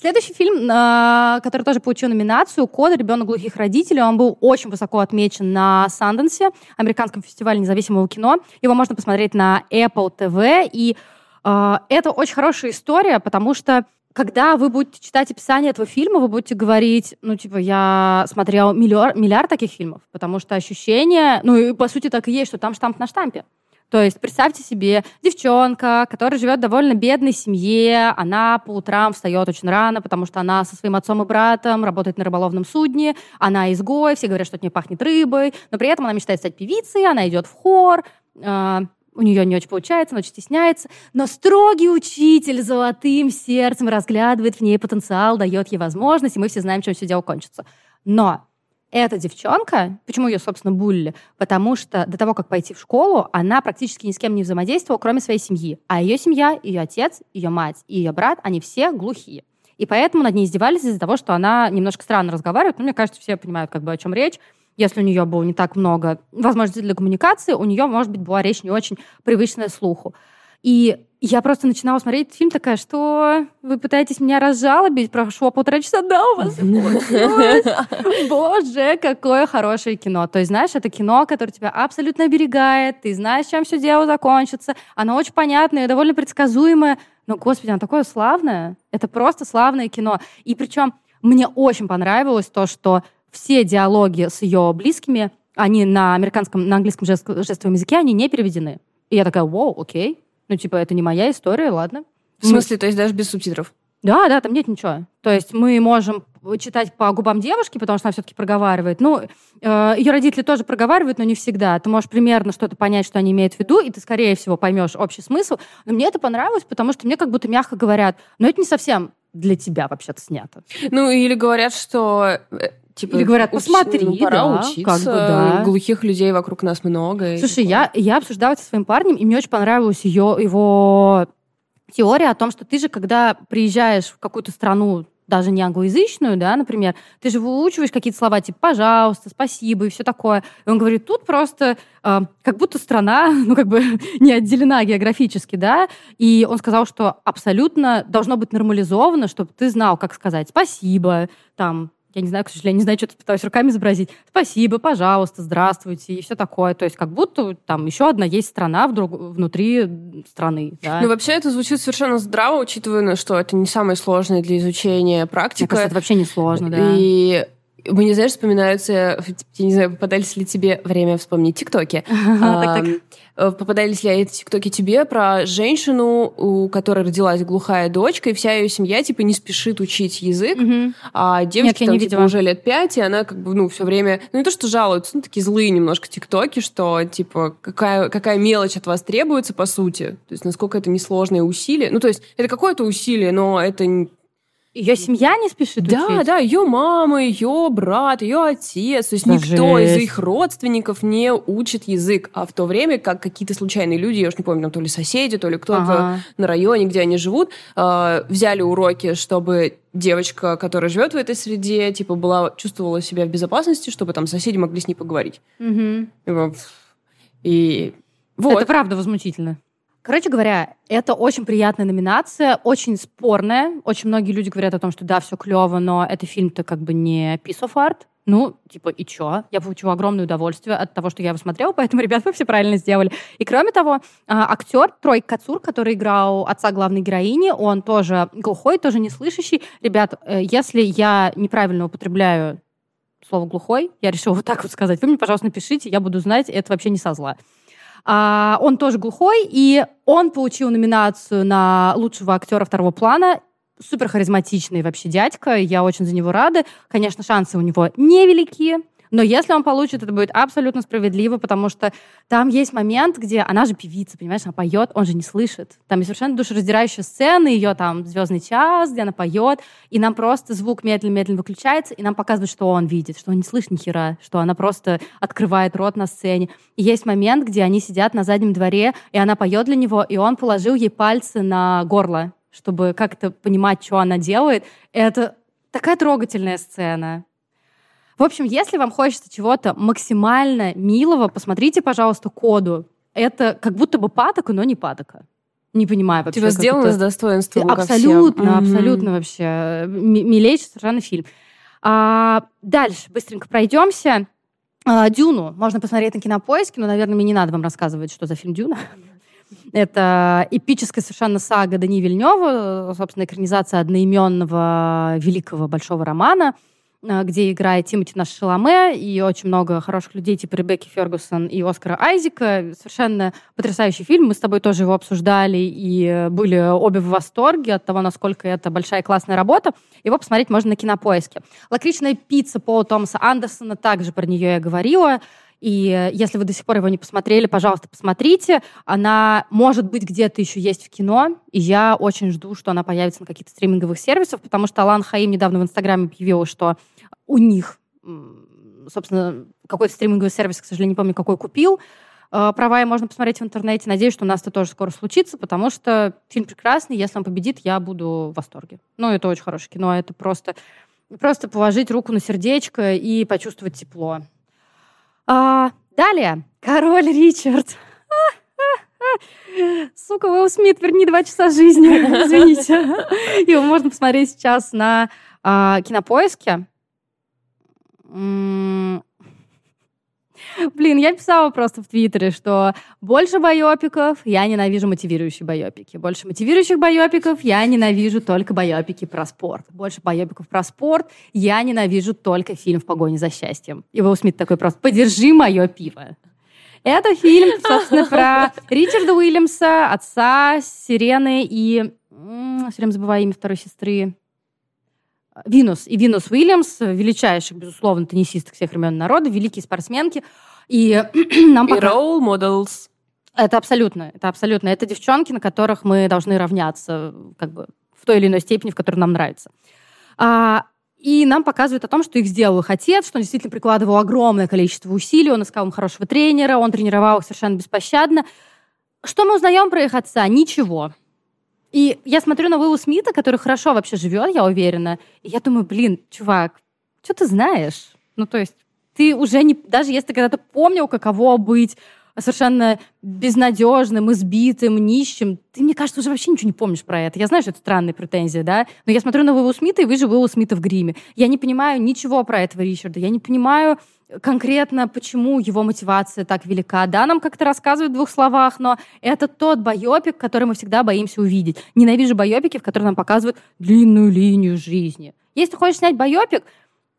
Следующий фильм, а, который тоже получил номинацию, «Кода. Ребенок глухих родителей». Он был очень высоко отмечен на Санденсе, американском фестивале независимого кино. Его можно посмотреть на Apple TV. И э, это очень хорошая история, потому что когда вы будете читать описание этого фильма, вы будете говорить, ну, типа, я смотрел миллиард, миллиард таких фильмов, потому что ощущение, ну, и по сути так и есть, что там штамп на штампе. То есть представьте себе девчонка, которая живет в довольно бедной семье, она по утрам встает очень рано, потому что она со своим отцом и братом работает на рыболовном судне, она изгой, все говорят, что от нее пахнет рыбой, но при этом она мечтает стать певицей, она идет в хор, а, у нее не очень получается, она очень стесняется, но строгий учитель золотым сердцем разглядывает в ней потенциал, дает ей возможность, и мы все знаем, чем все дело кончится. Но эта девчонка, почему ее, собственно, булли? Потому что до того, как пойти в школу, она практически ни с кем не взаимодействовала, кроме своей семьи. А ее семья, ее отец, ее мать и ее брат, они все глухие. И поэтому над ней издевались из-за того, что она немножко странно разговаривает. Ну, мне кажется, все понимают, как бы, о чем речь если у нее было не так много возможностей для коммуникации, у нее, может быть, была речь не очень привычная слуху. И я просто начинала смотреть фильм такая, что вы пытаетесь меня разжалобить, прошло полтора часа, да, у вас Боже, какое хорошее кино. То есть, знаешь, это кино, которое тебя абсолютно оберегает, ты знаешь, чем все дело закончится, оно очень понятное, довольно предсказуемое, но, господи, оно такое славное. Это просто славное кино. И причем мне очень понравилось то, что все диалоги с ее близкими, они на американском, на английском жест, жестовом языке, они не переведены. И я такая, вау, окей. Ну, типа, это не моя история, ладно. В смысле, то есть даже без субтитров? Да, да, там нет ничего. То есть мы можем читать по губам девушки, потому что она все-таки проговаривает. Ну, э, ее родители тоже проговаривают, но не всегда. Ты можешь примерно что-то понять, что они имеют в виду, и ты, скорее всего, поймешь общий смысл. Но мне это понравилось, потому что мне как будто мягко говорят, но это не совсем для тебя вообще-то снято. Ну, или говорят, что э, Типа, Или говорят, посмотри, ну, пора да, учиться, как бы, да. глухих людей вокруг нас много. Слушай, я, я обсуждала это со своим парнем, и мне очень понравилась ее, его теория о том, что ты же, когда приезжаешь в какую-то страну, даже не англоязычную, да, например, ты же выучиваешь какие-то слова типа «пожалуйста», «спасибо» и все такое. И он говорит, тут просто э, как будто страна, ну, как бы не отделена географически, да, и он сказал, что абсолютно должно быть нормализовано, чтобы ты знал, как сказать «спасибо», там, я не знаю, к сожалению, не знаю, что-то пытаюсь руками изобразить. Спасибо, пожалуйста, здравствуйте и все такое. То есть как будто там еще одна есть страна вдруг, внутри страны. Да? Ну, вообще это звучит совершенно здраво, учитывая, что это не самое сложное для изучения практика. Мне кажется, это вообще не сложно, да. И мне, знаешь, вспоминаются, я не знаю, попадались ли тебе время вспомнить ТикТоки. Э, попадались ли эти ТикТоки тебе про женщину, у которой родилась глухая дочка, и вся ее семья, типа, не спешит учить язык, а девочке там, типа, уже лет пять, и она, как бы, ну, все время, ну, не то, что жалуется, ну, такие злые немножко ТикТоки, что, типа, какая, какая мелочь от вас требуется, по сути. То есть, насколько это несложное усилие. Ну, то есть, это какое-то усилие, но это Ее семья не спешит Да, учить? да, ее мама, ее брат, ее отец. То есть Да никто из жесть. их родственников не учит язык. А в то время, как какие-то случайные люди, я уж не помню, там то ли соседи, то ли кто-то Ага. на районе, где они живут, э, взяли уроки, чтобы девочка, которая живет в этой среде, типа, была, чувствовала себя в безопасности, чтобы там соседи могли с ней поговорить. Вот. И вот. Это правда возмутительно. Короче говоря, это очень приятная номинация, очень спорная. Очень многие люди говорят о том, что да, все клево, но это фильм-то как бы не piece of art. Ну, типа, и чё? Я получу огромное удовольствие от того, что я его смотрела, поэтому, ребят, вы все правильно сделали. И кроме того, а, актер Трой Кацур, который играл отца главной героини, он тоже глухой, тоже неслышащий. Ребят, э, если я неправильно употребляю слово глухой, я решила вот так вот сказать, вы мне, пожалуйста, напишите, я буду знать, это вообще не со зла. А, он тоже глухой, и он получил номинацию на лучшего актера второго плана. Супер харизматичный вообще дядька, я очень за него рада. Конечно, шансы у него невелики, но если он получит, это будет абсолютно справедливо, потому что там есть момент, где она же певица, понимаешь, она поет, он же не слышит. Там есть совершенно душераздирающая сцена, ее там «Звездный час», где она поет, и нам просто звук медленно-медленно выключается, и нам показывают, что он видит, что он не слышит ни хера, что она просто открывает рот на сцене. И есть момент, где они сидят на заднем дворе, и она поет для него, и он положил ей пальцы на горло, чтобы как-то понимать, что она делает. Это такая трогательная сцена. В общем, если вам хочется чего-то максимально милого, посмотрите, пожалуйста, коду. Это как будто бы патока, но не патока. Не понимаю вообще. Как сделано это- с достоинством ко всем. Абсолютно, абсолютно вообще. М- Милейший совершенно фильм. А, дальше быстренько пройдемся. А, Дюну можно посмотреть на кинопоиске, но, наверное, мне не надо вам рассказывать, что за фильм Дюна. Это эпическая совершенно сага Дани Вильнева, собственно, экранизация одноименного великого большого романа, где играет Тимоти Наш Шаломе и очень много хороших людей, типа Ребекки Фергюсон и Оскара Айзека. Совершенно потрясающий фильм. Мы с тобой тоже его обсуждали и э, были обе в восторге от того, насколько это большая классная работа. Его посмотреть можно на кинопоиске. Лакричная пицца Пола Томаса Андерсона, также про нее я говорила. И э, если вы до сих пор его не посмотрели, пожалуйста, посмотрите. Она, может быть, где-то еще есть в кино, и я очень жду, что она появится на каких-то стриминговых сервисах, потому что Алан Хаим недавно в Инстаграме объявил, что у них, собственно, какой-то стриминговый сервис, к сожалению, не помню, какой купил, э, права и можно посмотреть в интернете. Надеюсь, что у нас это тоже скоро случится, потому что фильм прекрасный. Если он победит, я буду в восторге. Ну, это очень хорошее кино. Это просто, просто положить руку на сердечко и почувствовать тепло. А, далее. Король Ричард. Сука, Уилл Смит, верни два часа жизни. Извините. Его можно посмотреть сейчас на а, кинопоиске. Блин, я писала просто в Твиттере, что больше байопиков, я ненавижу мотивирующие байопики. Больше мотивирующих байопиков, я ненавижу только байопики про спорт. Больше байопиков про спорт, я ненавижу только фильм «В погоне за счастьем». И Уилл Смит такой просто «Подержи мое пиво». Это фильм, собственно, про Ричарда Уильямса, отца Серены и... Все время забываю имя второй сестры. Винус. И Винус Уильямс, величайших, безусловно, теннисисток всех времен народа, великие спортсменки. И нам И пока... role models. Это абсолютно, это абсолютно. Это девчонки, на которых мы должны равняться как бы в той или иной степени, в которой нам нравится. А, и нам показывают о том, что их сделал их отец, что он действительно прикладывал огромное количество усилий, он искал им хорошего тренера, он тренировал их совершенно беспощадно. Что мы узнаем про их отца? Ничего. И я смотрю на Уилла Смита, который хорошо вообще живет, я уверена, и я думаю, блин, чувак, что ты знаешь? Ну, то есть ты уже не... Даже если ты когда-то помнил, каково быть совершенно безнадежным, избитым, нищим. Ты, мне кажется, уже вообще ничего не помнишь про это. Я знаю, что это странные претензии, да? Но я смотрю на Уилла Смита и вижу Уилла Смита в гриме. Я не понимаю ничего про этого Ричарда. Я не понимаю конкретно, почему его мотивация так велика. Да, нам как-то рассказывают в двух словах, но это тот байопик, который мы всегда боимся увидеть. Ненавижу байопики, в которых нам показывают длинную линию жизни. Если ты хочешь снять байопик,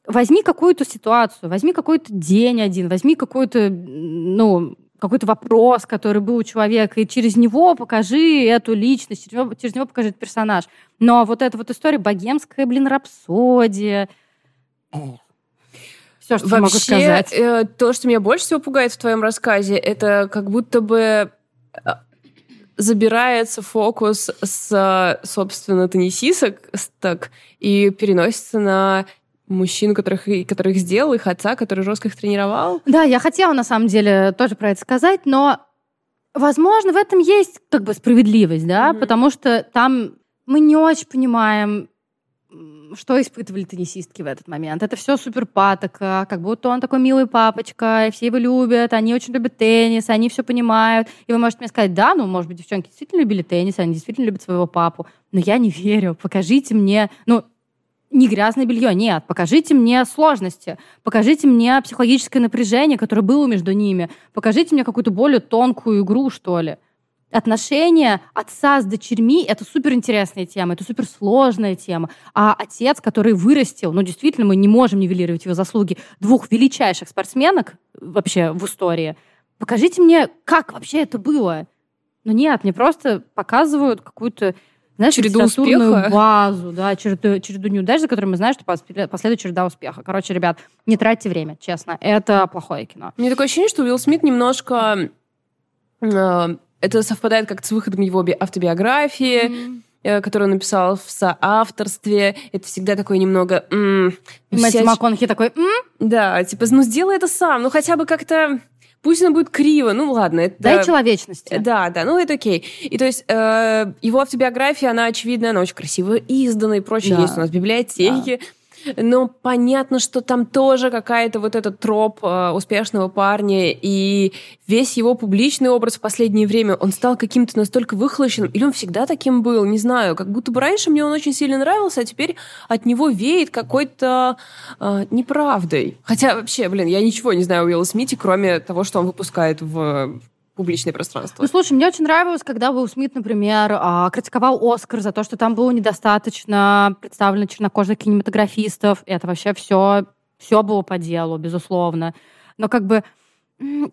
возьми какую-то ситуацию, возьми какой-то день один, возьми какой-то, ну, какой-то вопрос, который был у человека, и через него покажи эту личность, через него, через него покажи этот персонаж. Но вот эта вот история богемская, блин, рапсодия. Все, что я могу Вообще, сказать. э, то, что меня больше всего пугает в твоем рассказе, это как будто бы э, забирается фокус с, собственно, теннисисток так, и переносится на мужчин, которых, которых сделал, их отца, который жестко их тренировал. Да, я хотела, на самом деле, тоже про это сказать, но, возможно, в этом есть как бы справедливость, да, mm-hmm. потому что там мы не очень понимаем, что испытывали теннисистки в этот момент. Это все супер патока, как будто он такой милый папочка, и все его любят, они очень любят теннис, они все понимают. И вы можете мне сказать, да, ну, может быть, девчонки действительно любили теннис, они действительно любят своего папу, но я не верю. Покажите мне, ну, не грязное белье, нет. Покажите мне сложности, покажите мне психологическое напряжение, которое было между ними, покажите мне какую-то более тонкую игру, что ли. Отношения отца с дочерьми — это суперинтересная тема, это суперсложная тема. А отец, который вырастил, ну, действительно, мы не можем нивелировать его заслуги, двух величайших спортсменок вообще в истории, покажите мне, как вообще это было. Но нет, мне просто показывают какую-то знаешь, череду успеха. базу, да, череду, череду неудач, за которой мы знаем, что последует череда успеха. Короче, ребят, не тратьте время, честно. Это плохое кино. Мне такое ощущение, что Уилл Смит немножко... Э, это совпадает как с выходом его автобиографии, mm-hmm которую он написал в соавторстве. Это всегда такое немного... М- Мэтью вся... МакКонахи такой... М? Да, типа, ну сделай это сам, ну хотя бы как-то Пусть оно будет криво, ну ладно. Это... Дай человечности. Да, да, ну это окей. И то есть э, его автобиография, она очевидно, она очень красиво издана и прочее. Да. Есть у нас в библиотеке. Да но понятно, что там тоже какая-то вот этот троп э, успешного парня, и весь его публичный образ в последнее время, он стал каким-то настолько выхолощенным, или он всегда таким был, не знаю, как будто бы раньше мне он очень сильно нравился, а теперь от него веет какой-то э, неправдой. Хотя вообще, блин, я ничего не знаю о Уилла Смите, кроме того, что он выпускает в публичное пространство. Ну, слушай, мне очень нравилось, когда Уилл Смит, например, а, критиковал Оскар за то, что там было недостаточно представлено чернокожих кинематографистов. Это вообще все, все было по делу, безусловно. Но как бы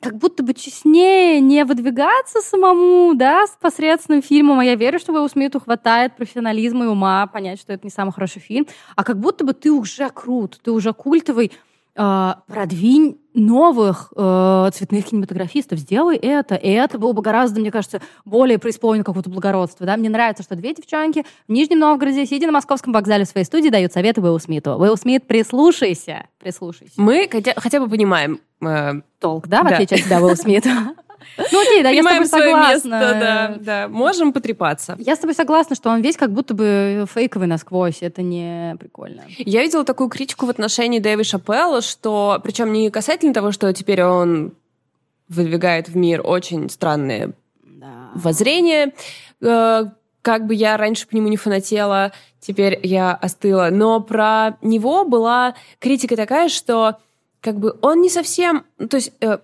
как будто бы честнее не выдвигаться самому, да, с посредственным фильмом, а я верю, что Уиллу Смиту хватает профессионализма и ума понять, что это не самый хороший фильм, а как будто бы ты уже крут, ты уже культовый, продвинь новых э, цветных кинематографистов, сделай это. И это было бы гораздо, мне кажется, более преисполнено какого-то благородства. Да? Мне нравится, что две девчонки в Нижнем Новгороде, сидя на московском вокзале в своей студии, дают советы Уиллу Смиту. Уилл Смит, прислушайся, прислушайся. Мы хотя, хотя бы понимаем э, толк, да, в да. отличие от тебя, Уилл Смита? Ну окей, да, я с тобой согласна. Место, да, да, можем потрепаться. Я с тобой согласна, что он весь как будто бы фейковый насквозь, это не прикольно. Я видела такую критику в отношении Дэви Шапелла, что, причем не касательно того, что теперь он выдвигает в мир очень странные да. воззрения, э, как бы я раньше по нему не фанатела, теперь я остыла. Но про него была критика такая, что как бы он не совсем... То есть э,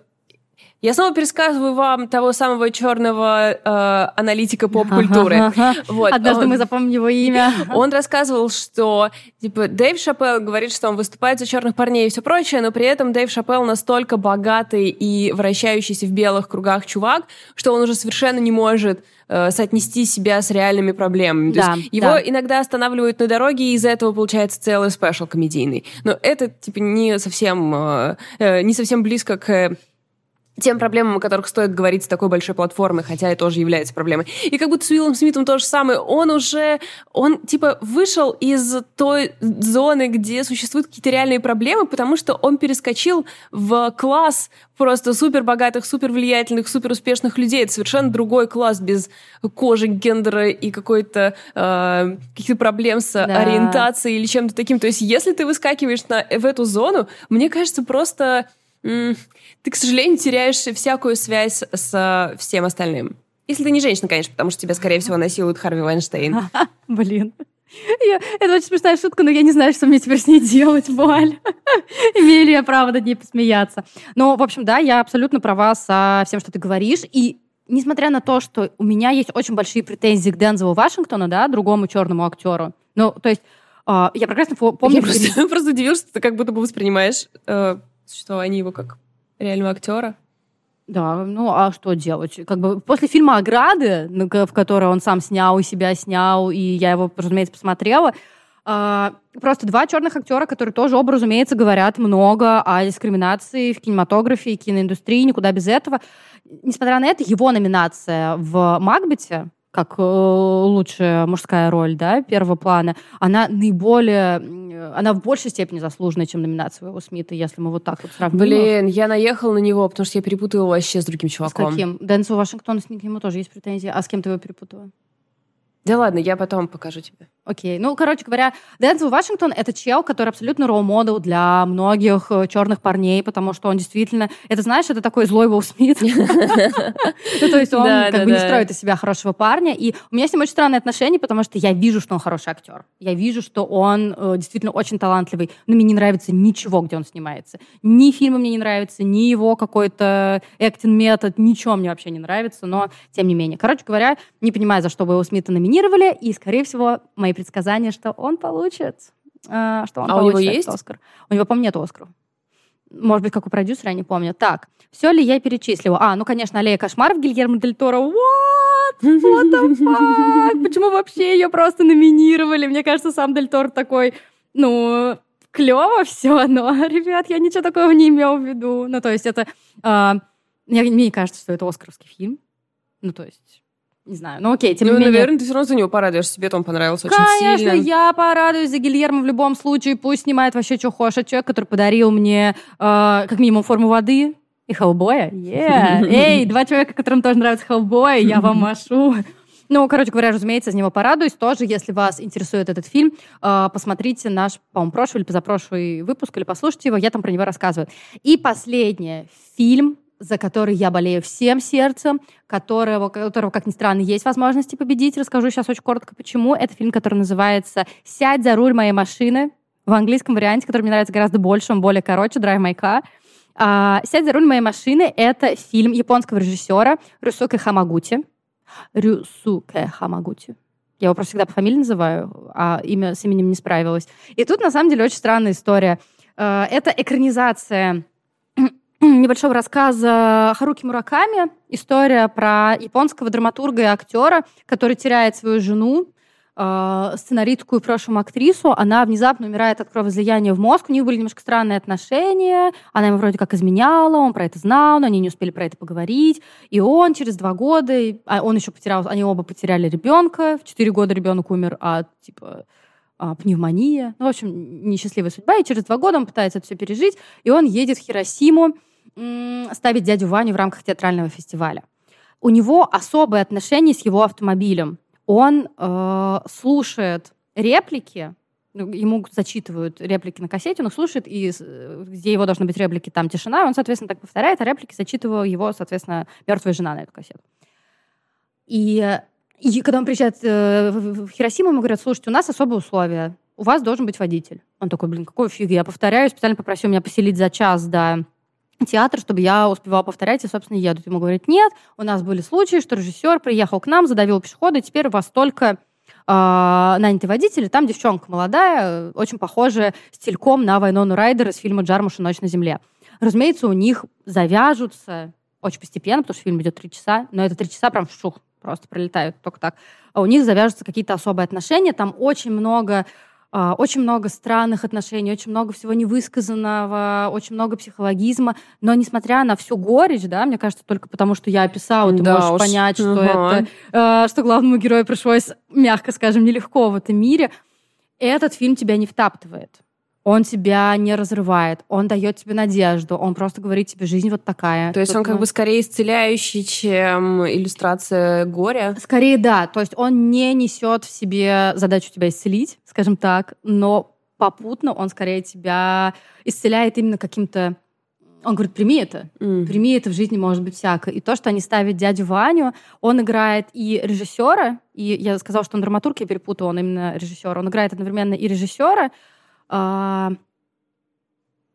я снова пересказываю вам того самого черного э, аналитика поп-культуры. Вот, Однажды он, мы запомним его имя. Он рассказывал, что типа Дэйв Шапелл говорит, что он выступает за черных парней и все прочее, но при этом Дэйв Шапелл настолько богатый и вращающийся в белых кругах чувак, что он уже совершенно не может э, соотнести себя с реальными проблемами. То да, есть его да. иногда останавливают на дороге, и из-за этого получается целый спешл комедийный. Но это типа не совсем э, э не совсем близко к тем проблемам, о которых стоит говорить с такой большой платформы, хотя это тоже является проблемой. И как будто с Уиллом Смитом то же самое. Он уже, он типа вышел из той зоны, где существуют какие-то реальные проблемы, потому что он перескочил в класс просто супер богатых, супер влиятельных, супер успешных людей. Это совершенно другой класс без кожи, гендера и какой-то э, каких-то проблем с да. ориентацией или чем-то таким. То есть, если ты выскакиваешь на, в эту зону, мне кажется, просто ты, к сожалению, теряешь всякую связь с всем остальным. Если ты не женщина, конечно, потому что тебя, скорее всего, насилует Харви Вайнштейн. Блин. Я, это очень смешная шутка, но я не знаю, что мне теперь с ней делать, Валь. Имею ли я право над ней посмеяться? Но, в общем, да, я абсолютно права со всем, что ты говоришь. И несмотря на то, что у меня есть очень большие претензии к Дензелу Вашингтону, да, другому черному актеру, ну, то есть э, я прекрасно помню... Я просто, просто удивилась, что ты как будто бы воспринимаешь э, существование его как реального актера. Да, ну а что делать? Как бы после фильма «Ограды», в который он сам снял и себя снял, и я его, разумеется, посмотрела, А, просто два черных актера, которые тоже, оба, разумеется, говорят много о дискриминации в кинематографе и киноиндустрии, никуда без этого. Несмотря на это, его номинация в «Макбете», как э, лучшая мужская роль, да, первого плана, она наиболее, она в большей степени заслуженная, чем номинация Уилла Смита, если мы вот так вот сравним. Блин, я наехал на него, потому что я перепутала вообще с другим чуваком. С каким? Денсел Вашингтон, с ним к нему тоже есть претензии. А с кем ты его перепутала? Да ладно, я потом покажу тебе. Окей. Ну, короче говоря, Дензел Вашингтон — это чел, который абсолютно ролл-модел для многих э, черных парней, потому что он действительно... Это, знаешь, это такой злой Уилл Смит. Ну, то есть он как бы не строит из себя хорошего парня. И у меня с ним очень странные отношения, потому что я вижу, что он хороший актер. Я вижу, что он э, действительно очень талантливый. Но мне не нравится ничего, где он снимается. Ни фильмы мне не нравятся, ни его какой-то acting-метод, ничего мне вообще не нравится, но тем не менее. Короче говоря, не понимаю, за что Уилла Смита номинировали, и, скорее всего, мои предсказание, что он получит, э, что он а получит у него есть Оскар. У него, по-моему, нет Оскара. Может быть, как у продюсера, я не помню. Так, все ли я перечислила? А, ну, конечно, Аллея кошмаров Гильермо Дель Торо. What? What the fuck? Почему вообще ее просто номинировали? Мне кажется, сам Дель Торо такой, ну, клево все, но, ребят, я ничего такого не имел в виду. Ну, то есть это... Э, мне, мне кажется, что это оскаровский фильм. Ну, то есть не знаю, ну окей, тем ну, не менее... наверное, ты все равно за него порадуешься, тебе он понравился Конечно, очень сильно. Конечно, я порадуюсь за Гильермо в любом случае, пусть снимает вообще, что хочет. Человек, который подарил мне э, как минимум форму воды и Хеллбоя. Yeah. Эй, два человека, которым тоже нравится Хеллбой, я вам машу. Ну, короче говоря, разумеется, за него порадуюсь. Тоже, если вас интересует этот фильм, э, посмотрите наш, по-моему, прошлый или позапрошлый выпуск, или послушайте его, я там про него рассказываю. И последнее. Фильм за который я болею всем сердцем, которого, которого, как ни странно, есть возможности победить. Расскажу сейчас очень коротко, почему. Это фильм, который называется «Сядь за руль моей машины» в английском варианте, который мне нравится гораздо больше, он более короче, «Drive my car». А, «Сядь за руль моей машины» — это фильм японского режиссера Рюсуке Хамагути. Рюсуке Хамагути. Я его просто всегда по фамилии называю, а имя с именем не справилась. И тут, на самом деле, очень странная история. А, это экранизация небольшого рассказа Харуки Мураками. История про японского драматурга и актера, который теряет свою жену, э, сценаристку и прошлую актрису. Она внезапно умирает от кровоизлияния в мозг. У них были немножко странные отношения. Она ему вроде как изменяла, он про это знал, но они не успели про это поговорить. И он через два года, а он еще потерял, они оба потеряли ребенка. В четыре года ребенок умер от типа а, пневмония. Ну, в общем, несчастливая судьба. И через два года он пытается это все пережить. И он едет в Хиросиму ставить дядю Ваню в рамках театрального фестиваля. У него особое отношение с его автомобилем. Он э, слушает реплики, ну, ему зачитывают реплики на кассете, он их слушает, и где его должны быть реплики, там тишина, он, соответственно, так повторяет, а реплики зачитывала его, соответственно, мертвая жена на эту кассету. И, и когда он приезжает э, в Хиросиму, ему говорят, слушайте, у нас особые условия, у вас должен быть водитель. Он такой, блин, какой фиг, я повторяю, специально попросил меня поселить за час до театр, чтобы я успевала повторять и, собственно, едут. Ему говорят, нет, у нас были случаи, что режиссер приехал к нам, задавил пешехода, и теперь у вас только э, нанятый водитель, там девчонка молодая, очень похожая стильком на Вайнону Райдер из фильма «Джармуша. Ночь на земле». Разумеется, у них завяжутся очень постепенно, потому что фильм идет три часа, но это три часа прям шух, просто пролетают только так. А у них завяжутся какие-то особые отношения, там очень много очень много странных отношений, очень много всего невысказанного, очень много психологизма. Но несмотря на всю горечь, да, мне кажется, только потому, что я описала, ты да можешь уж. понять, что ага. это, э, что главному герою пришлось, мягко скажем, нелегко в этом мире. Этот фильм тебя не втаптывает он тебя не разрывает, он дает тебе надежду, он просто говорит тебе, жизнь вот такая. То есть он как бы скорее исцеляющий, чем иллюстрация горя? Скорее да, то есть он не несет в себе задачу тебя исцелить, скажем так, но попутно он скорее тебя исцеляет именно каким-то он говорит, прими это, mm. прими это в жизни может быть всякое. И то, что они ставят дядю Ваню, он играет и режиссера, и я сказала, что он драматург, я перепутала, он именно режиссер. Он играет одновременно и режиссера, а...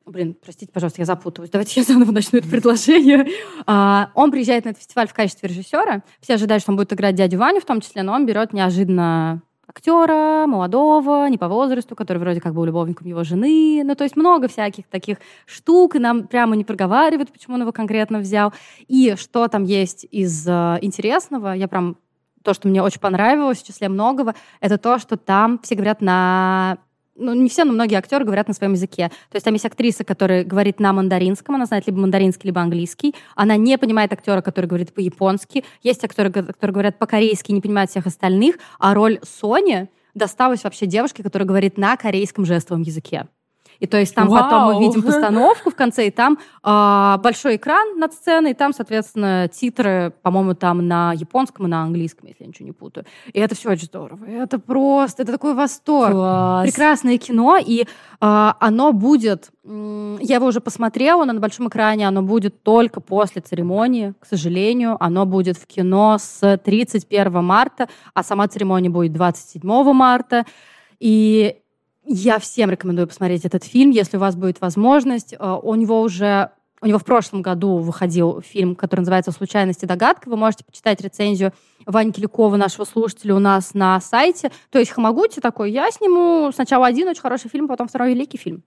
Блин, простите, пожалуйста, я запуталась. Давайте я заново начну это предложение. А, он приезжает на этот фестиваль в качестве режиссера. Все ожидают, что он будет играть дядю Ваню в том числе, но он берет неожиданно актера, молодого, не по возрасту, который вроде как был любовником его жены. Ну, то есть много всяких таких штук, и нам прямо не проговаривают, почему он его конкретно взял. И что там есть из э, интересного, я прям то, что мне очень понравилось в числе многого, это то, что там все говорят на ну, не все, но многие актеры говорят на своем языке. То есть там есть актриса, которая говорит на мандаринском, она знает либо мандаринский, либо английский. Она не понимает актера, который говорит по-японски. Есть актеры, которые говорят по-корейски, не понимают всех остальных. А роль Сони досталась вообще девушке, которая говорит на корейском жестовом языке. И то есть там Вау. потом мы видим постановку в конце, и там э, большой экран над сценой, и там, соответственно, титры, по-моему, там на японском и на английском, если я ничего не путаю. И это все очень здорово. Это просто, это такой восторг. Класс. Прекрасное кино, и э, оно будет, э, я его уже посмотрела на большом экране, оно будет только после церемонии, к сожалению. Оно будет в кино с 31 марта, а сама церемония будет 27 марта. И я всем рекомендую посмотреть этот фильм, если у вас будет возможность. Э, у него уже у него в прошлом году выходил фильм, который называется «Случайность и догадка». Вы можете почитать рецензию Вани Киликова, нашего слушателя, у нас на сайте. То есть Хамагути такой, я сниму сначала один очень хороший фильм, потом второй великий фильм.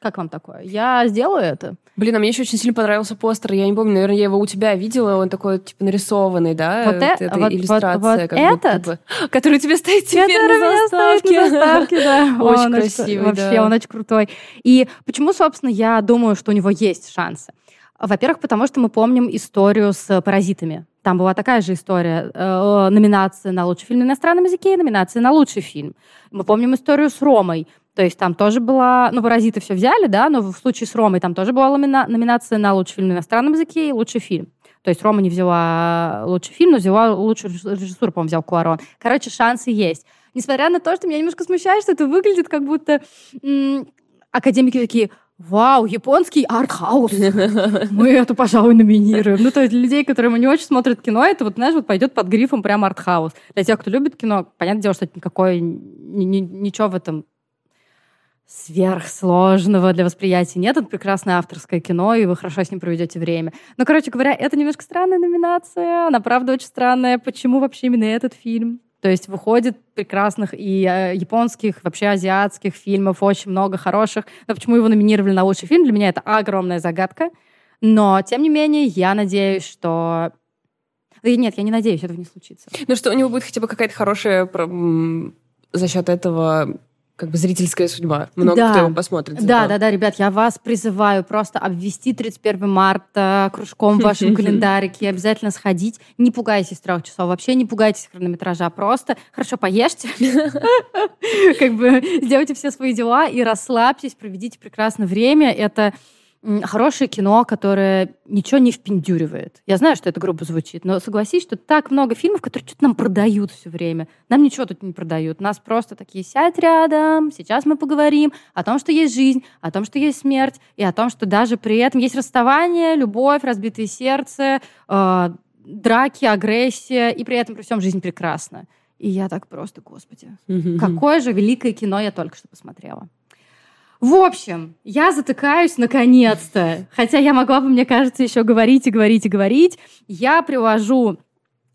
Как вам такое? Я сделаю это. Блин, а мне еще очень сильно понравился постер. Я не помню, наверное, я его у тебя видела. Он такой, типа, нарисованный, да? Вот, э, это, вот, иллюстрация. Вот, вот как этот? Будто бы, который у тебя стоит теперь который на заставке. На заставке, да. Очень он красивый, Вообще, он очень крутой. И почему, собственно, я думаю, что у него есть шансы? Во-первых, потому что мы помним историю с паразитами. Там была такая же история. Э, номинация на лучший фильм на иностранном языке и номинация на лучший фильм. Мы помним историю с Ромой. То есть там тоже была, ну, «Паразиты» все взяли, да, но в случае с Ромой там тоже была номинация на лучший фильм на иностранном языке и лучший фильм. То есть Рома не взяла лучший фильм, но взяла лучшую режиссуру, по-моему, взял Куарон. Короче, шансы есть. Несмотря на то, что меня немножко смущает, что это выглядит как будто м- академики такие, Вау, японский артхаус. Мы это, пожалуй, номинируем. Ну, то есть для людей, которые не очень смотрят кино, это вот, знаешь, вот пойдет под грифом прям артхаус. Для тех, кто любит кино, понятное дело, что это никакой, ни, ни, ничего в этом сверхсложного для восприятия нет. Это прекрасное авторское кино, и вы хорошо с ним проведете время. Но, короче говоря, это немножко странная номинация. Она, правда, очень странная. Почему вообще именно этот фильм? То есть выходит прекрасных и э, японских, вообще азиатских фильмов, очень много хороших. Но почему его номинировали на лучший фильм, для меня это огромная загадка. Но, тем не менее, я надеюсь, что... И нет, я не надеюсь, этого не случится. Ну что, у него будет хотя бы какая-то хорошая за счет этого как бы зрительская судьба. Много да. кто его посмотрит. Да, да, да, ребят, я вас призываю просто обвести 31 марта кружком в вашем календарике, обязательно сходить. Не пугайтесь трех часов, вообще не пугайтесь хронометража, просто хорошо поешьте, как бы сделайте все свои дела и расслабьтесь, проведите прекрасное время. Это хорошее кино, которое ничего не впендюривает. Я знаю, что это грубо звучит, но согласись, что так много фильмов, которые что-то нам продают все время. Нам ничего тут не продают. Нас просто такие сядь рядом, сейчас мы поговорим о том, что есть жизнь, о том, что есть смерть, и о том, что даже при этом есть расставание, любовь, разбитое сердце, э, драки, агрессия, и при этом при всем жизнь прекрасна. И я так просто, господи, какое же великое кино я только что посмотрела. В общем, я затыкаюсь наконец-то. Хотя я могла бы, мне кажется, еще говорить и говорить и говорить. Я привожу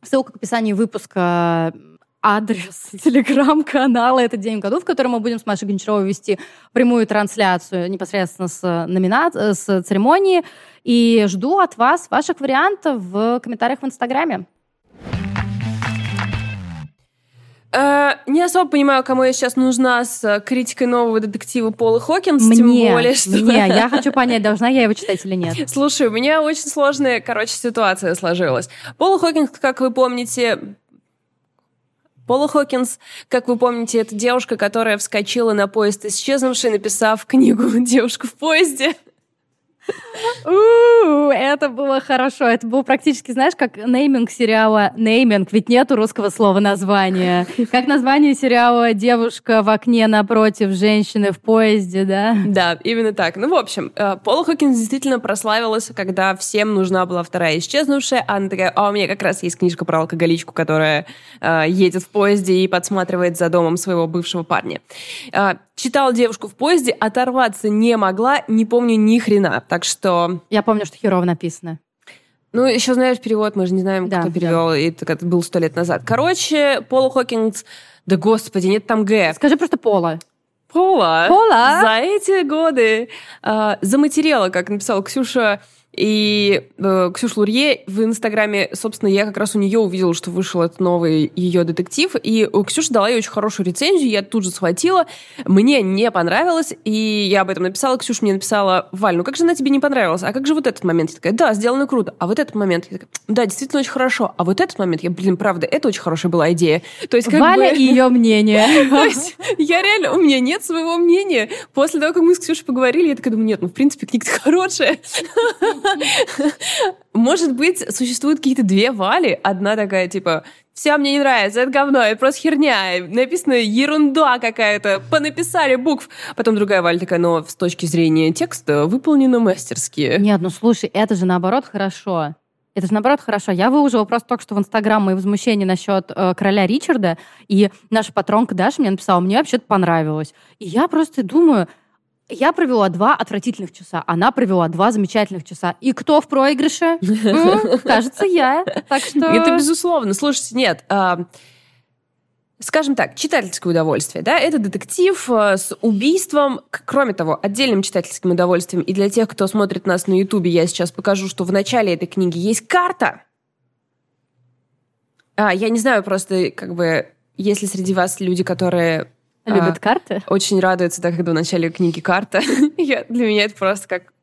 ссылку к описанию выпуска адрес телеграм-канала «Это день в году», в котором мы будем с Машей Гончаровой вести прямую трансляцию непосредственно с, номина... с церемонии. И жду от вас ваших вариантов в комментариях в Инстаграме. Э, не особо понимаю, кому я сейчас нужна с э, критикой нового детектива Пола Хокинс, мне, тем более, что... Мне, я хочу понять, должна я его читать или нет. Слушай, у меня очень сложная, короче, ситуация сложилась. Пола Хокинс, как вы помните, Пола Хокинс, как вы помните, это девушка, которая вскочила на поезд исчезнувший, написав книгу «Девушка в поезде». Это было хорошо. Это был практически, знаешь, как нейминг сериала «Нейминг», ведь нету русского слова названия. Как название сериала «Девушка в окне напротив женщины в поезде», да? Да, именно так. Ну, в общем, э, Пола Хокинс действительно прославилась, когда всем нужна была вторая исчезнувшая. Она такая, а у меня как раз есть книжка про алкоголичку, которая э, едет в поезде и подсматривает за домом своего бывшего парня. Читала девушку в поезде, оторваться не могла, не помню ни хрена. Так что... Я помню, что херово написано. Ну, еще знаешь перевод, мы же не знаем, да, кто перевел, да. и это был сто лет назад. Короче, Пола Хокингс, да господи, нет там Г. Скажи просто Пола. Пола. Пола. За эти годы э, заматерела, как написала Ксюша, И э, Ксюша Лурье в Инстаграме, собственно, я как раз у нее увидела, что вышел этот новый ее детектив, и Ксюша дала ей очень хорошую рецензию, я тут же схватила, мне не понравилось, и я об этом написала, Ксюша мне написала, Валь, ну как же она тебе не понравилась? А как же вот этот момент? Я такая, да, сделано круто. А вот этот момент? Я такая, да, действительно очень хорошо. А вот этот момент? Я, блин, правда, это очень хорошая была идея. То есть, как Валя бы... и ее мнение. То есть, я реально, у меня нет своего мнения. После того, как мы с Ксюшей поговорили, я такая думаю, нет, ну, в принципе, книга хорошая. Может быть, существуют какие-то две Вали. Одна такая, типа, все мне не нравится, это говно, это просто херня, написано ерунда какая-то, понаписали букв. Потом другая Валя такая, но с точки зрения текста выполнено мастерски. Нет, ну слушай, это же наоборот хорошо. Это же наоборот хорошо. Я выложила просто только что в Инстаграм мои возмущения насчет э, короля Ричарда, и наша патронка Даша мне написала, мне вообще-то понравилось. И я просто думаю, я провела два отвратительных часа, она провела два замечательных часа. И кто в проигрыше? Кажется, я. Так что... Это безусловно. Слушайте, нет, а, скажем так, читательское удовольствие, да, это детектив э, с убийством. Кроме того, отдельным читательским удовольствием, и для тех, кто смотрит нас на Ютубе, я сейчас покажу, что в начале этой книги есть карта. А, я не знаю, просто как бы, если среди вас люди, которые Любят а, карты? Очень радуется, да, когда в начале книги карта. Я, для меня это просто как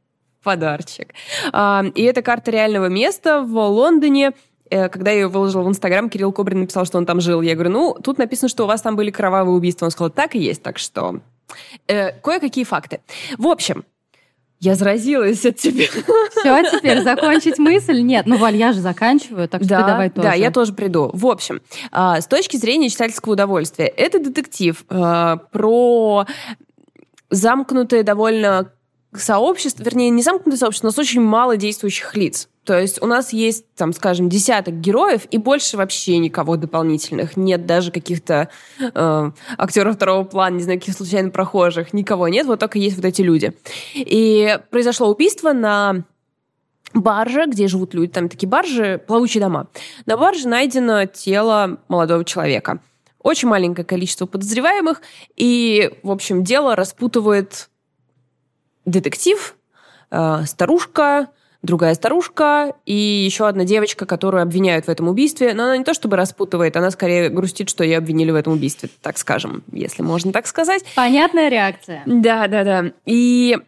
подарочек. А, и это карта реального места в Лондоне. Э, когда я ее выложила в Инстаграм, Кирилл Кобрин написал, что он там жил. Я говорю, ну, тут написано, что у вас там были кровавые убийства. Он сказал, так и есть, так что... Э, кое-какие факты. В общем, я заразилась от тебя. Все, теперь закончить мысль? Нет, ну, Валь, я же заканчиваю, так что да, давай тоже. Да, я тоже приду. В общем, а, с точки зрения читательского удовольствия, это детектив а, про замкнутое довольно сообщество, вернее, не замкнутое сообщество, но с очень мало действующих лиц. То есть у нас есть, там, скажем, десяток героев, и больше вообще никого дополнительных. Нет даже каких-то э, актеров второго плана, не знаю, каких случайно прохожих. Никого нет, вот только есть вот эти люди. И произошло убийство на барже, где живут люди, там такие баржи, плавучие дома. На барже найдено тело молодого человека. Очень маленькое количество подозреваемых, и, в общем, дело распутывает детектив, э, старушка, другая старушка и еще одна девочка, которую обвиняют в этом убийстве. Но она не то чтобы распутывает, она скорее грустит, что ее обвинили в этом убийстве, так скажем, если можно так сказать. Понятная реакция. Да, да, да. И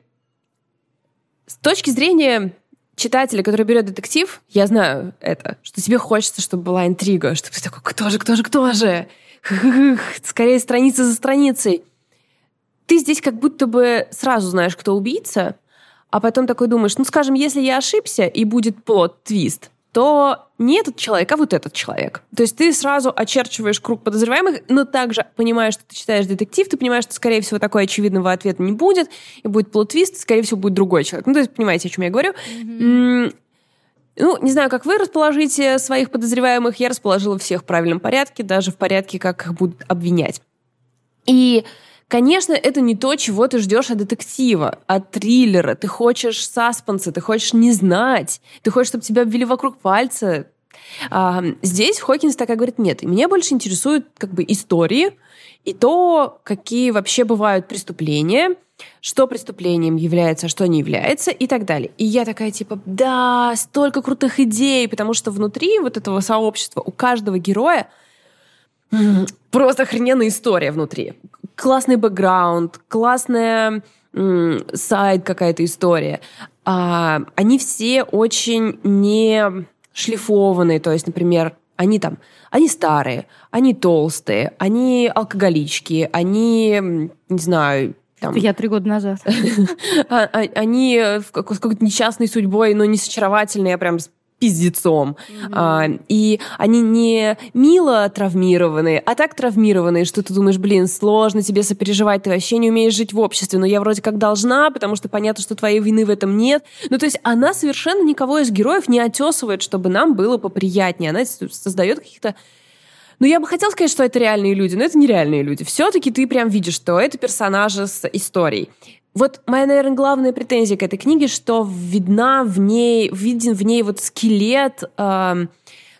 с точки зрения читателя, который берет детектив, я знаю это, что тебе хочется, чтобы была интрига, чтобы ты такой, кто же, кто же, кто же? Скорее страница за страницей. Ты здесь как будто бы сразу знаешь, кто убийца, а потом такой думаешь, ну, скажем, если я ошибся и будет плод, твист, то не этот человек, а вот этот человек. То есть ты сразу очерчиваешь круг подозреваемых, но также понимаешь, что ты читаешь детектив, ты понимаешь, что, скорее всего, такой очевидного ответа не будет, и будет плод-твист, скорее всего, будет другой человек. Ну, то есть понимаете, о чем я говорю. Mm-hmm. Ну, не знаю, как вы расположите своих подозреваемых. Я расположила всех в правильном порядке, даже в порядке, как их будут обвинять. И Конечно, это не то, чего ты ждешь от детектива, от триллера. Ты хочешь саспенса, ты хочешь не знать, ты хочешь, чтобы тебя обвели вокруг пальца. А, здесь Хокинс такая говорит, нет, меня больше интересуют как бы истории и то, какие вообще бывают преступления, что преступлением является, а что не является и так далее. И я такая типа, да, столько крутых идей, потому что внутри вот этого сообщества у каждого героя просто охрененная история внутри. Классный бэкграунд, классная сайт какая-то история. А, они все очень не шлифованные, то есть, например, они там, они старые, они толстые, они алкоголички, они, не знаю, там... Я три года назад. А, а, они с какой-то несчастной судьбой, но не с очаровательной, а прям с пиздецом. Mm-hmm. А, и они не мило травмированные, а так травмированные, что ты думаешь, блин, сложно тебе сопереживать, ты вообще не умеешь жить в обществе, но я вроде как должна, потому что понятно, что твоей вины в этом нет. Ну, то есть она совершенно никого из героев не отесывает, чтобы нам было поприятнее. Она создает каких-то ну, я бы хотела сказать, что это реальные люди, но это нереальные люди. Все-таки ты прям видишь, что это персонажи с историей. Вот моя, наверное, главная претензия к этой книге, что видна в ней, виден в ней вот скелет, э,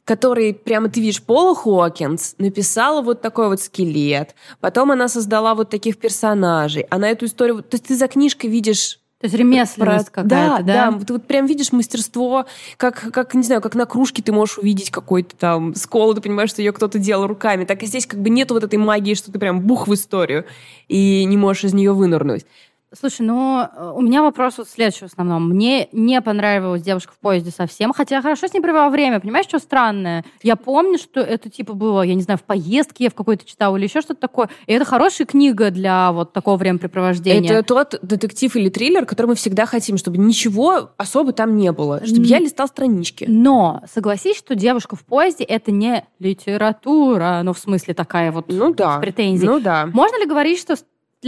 который прямо ты видишь, Пола Хокинс написала вот такой вот скелет, потом она создала вот таких персонажей, она эту историю, то есть ты за книжкой видишь То есть ремесленность Про- какая-то, да? Да, ты вот прям видишь мастерство, как, как, не знаю, как на кружке ты можешь увидеть какой-то там скол, ты понимаешь, что ее кто-то делал руками. Так и здесь как бы нету вот этой магии, что ты прям бух в историю и не можешь из нее вынырнуть. Слушай, ну, э, у меня вопрос вот следующий в основном. Мне не понравилась девушка в поезде совсем, хотя я хорошо с ней провела время. Понимаешь, что странное? Я помню, что это типа было, я не знаю, в поездке я в какой-то читала или еще что-то такое. И это хорошая книга для вот такого времяпрепровождения. Это тот детектив или триллер, который мы всегда хотим, чтобы ничего особо там не было, чтобы я листал странички. Но согласись, что девушка в поезде это не литература, ну в смысле такая вот Ну да. с претензией. Ну да. Можно ли говорить, что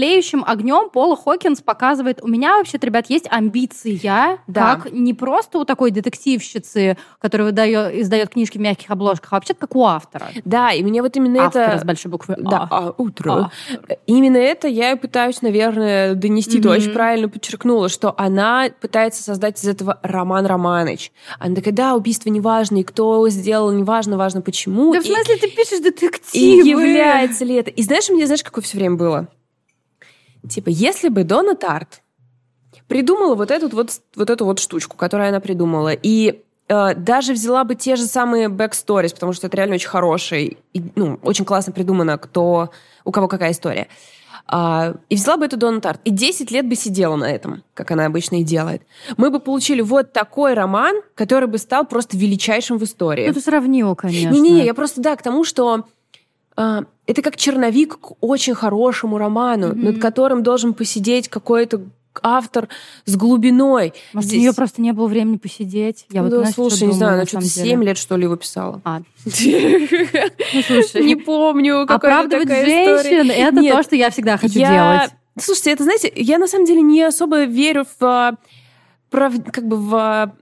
тлеющим огнем Пола Хокинс показывает, у меня вообще-то, ребят, есть амбиция, Да. как не просто у такой детективщицы, которая выдает, издает книжки в мягких обложках, а вообще как у автора. Да, и мне вот именно Автора это... с большой буквы Да, А. а, утро. Именно это я и пытаюсь, наверное, донести. Ты Мгм. очень правильно подчеркнула, что она пытается создать из этого Роман Романыч. Она такая, да, убийство неважно, и кто сделал, неважно, важно почему. Да в И- смысле ты пишешь И детективы? является ли это? И знаешь, меня, знаешь, какое все время было? Типа, если бы Дона Тарт придумала вот эту вот, вот эту вот штучку, которую она придумала, и э, даже взяла бы те же самые backstories, потому что это реально очень хороший, и, ну, очень классно придумано, кто, у кого какая история. А, и взяла бы эту Дона Тарт, и 10 лет бы сидела на этом, как она обычно и делает. Мы бы получили вот такой роман, который бы стал просто величайшим в истории. Ну, ты сравнил, конечно. Не-не-не, я просто, да, к тому, что а, это как черновик к очень хорошему роману, Мгм. над которым должен посидеть какой-то автор с глубиной. Может, Здесь- у нее просто не было времени посидеть. Я Ну вот, знаешь, слушай, не знаю, она на что-то самом деле? 7 лет, что ли, его писала. А, ну, Не помню, какая оправдывать женщин это то, что я всегда хочу делать. Слушайте, это, знаете, я на самом деле не особо верю в а, прав... как бы в,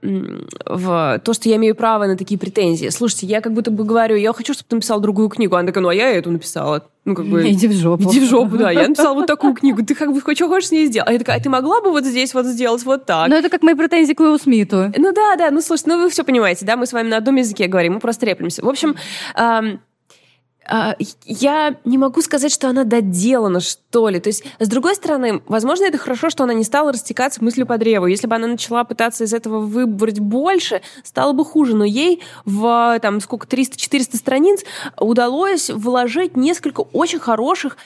в то, что я имею право на такие претензии. Слушайте, я как будто бы говорю, я хочу, чтобы ты написал другую книгу. Она такая, ну, а я эту написала. Ну, как бы... Иди в жопу. Иди в жопу, да. Я написала вот такую книгу. Ты как бы что хочешь с ней сделать? А я такая, а ты могла бы вот здесь вот сделать вот так? Ну, это как мои претензии к Уиллу Смиту. Ну да, да, ну слушай, ну вы все понимаете, да, мы с вами на одном языке говорим, мы просто треплемся. В общем, а, я не могу сказать, что она доделана, что ли. То есть, с другой стороны, возможно, это хорошо, что она не стала растекаться мыслью по древу. Если бы она начала пытаться из этого выбрать больше, стало бы хуже. Но ей в, там, сколько, 300-400 страниц удалось вложить несколько очень хороших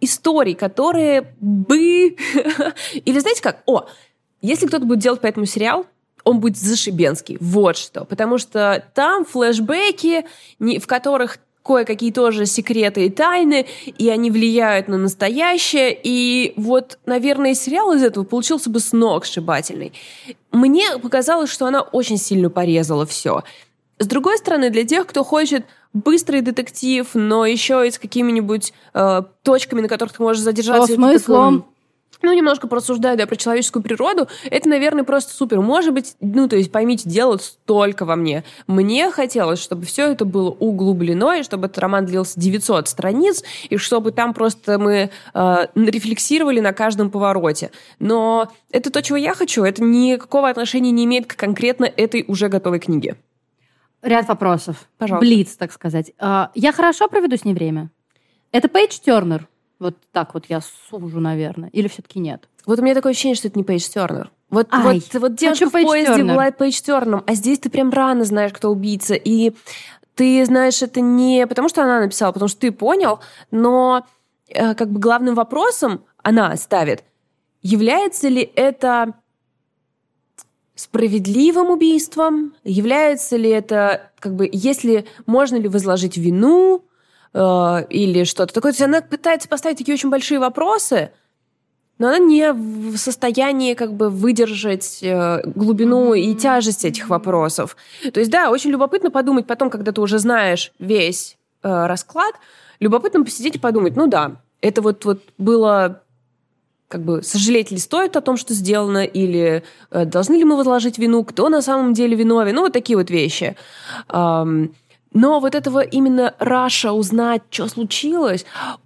историй, которые бы... Или знаете как? О, если кто-то будет делать по этому сериал, он будет зашибенский. Вот что. Потому что там флешбеки, в которых кое-какие тоже секреты и тайны, и они влияют на настоящее. И вот, наверное, сериал из этого получился бы с ног сшибательный. Мне показалось, что она очень сильно порезала все. С другой стороны, для тех, кто хочет быстрый детектив, но еще и с какими-нибудь э, точками, на которых ты можешь задержаться. Такой, смыслом? Ну, немножко порассуждаю, да, про человеческую природу, это, наверное, просто супер. Может быть, ну, то есть, поймите, дело столько во мне. Мне хотелось, чтобы все это было углублено, и чтобы этот роман длился 900 страниц, и чтобы там просто мы э, рефлексировали на каждом повороте. Но это то, чего я хочу, это никакого отношения не имеет к конкретно этой уже готовой книге. Ряд вопросов. Пожалуйста. Блиц, так сказать. А, Я хорошо проведу с ней время? Это Пейдж Тернер? Вот так вот я сужу, наверное. Или все-таки нет? Вот у меня такое ощущение, что это не Пейдж Тернер. Вот, Ай, вот, вот девушка хочу в поезде Тернер. была Пейдж Тернером, а здесь ты прям рано знаешь, кто убийца. И ты знаешь это не потому, что она написала, потому что ты понял, но э, как бы главным вопросом она ставит, является ли это справедливым убийством, является ли это, как бы, если можно ли возложить вину э, или что-то такое. То есть она пытается поставить такие очень большие вопросы, но она не в состоянии как бы выдержать э, глубину и тяжесть этих вопросов. То есть, да, очень любопытно подумать потом, когда ты уже знаешь весь э, расклад, любопытно посидеть и подумать, ну да, это вот, вот было как бы сожалеть ли стоит о том, что сделано, или э, должны ли мы возложить вину, кто на самом деле виновен, ну вот такие вот вещи. Ам, но вот этого именно rush а узнать, что случилось,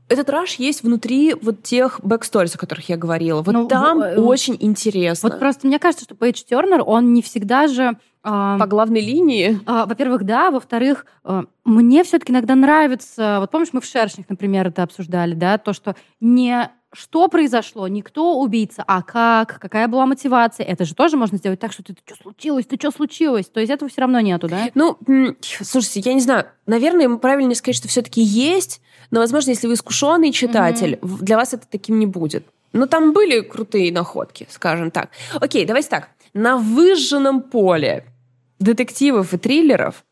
этот rush есть внутри вот тех backstories, о которых я говорила. Вот Ну, там э, очень интересно. Вот просто мне кажется, что page-turner, он не всегда же... а, По главной линии. А, Во-первых, да. Во-вторых, а, мне все-таки иногда нравится... Вот помнишь, мы в «Шершнях», например, это обсуждали, да? То, что не что произошло, не кто убийца, а как, какая была мотивация. Это же тоже можно сделать так, что ты, ты что случилось, ты что случилось? То есть этого все равно нету, да? Ну, слушайте, я не знаю, наверное, правильнее сказать, что все-таки есть, но, возможно, если вы искушенный читатель, mm-hmm. для вас это таким не будет. Но там были крутые находки, скажем так. Окей, давайте так. На выжженном поле детективов и триллеров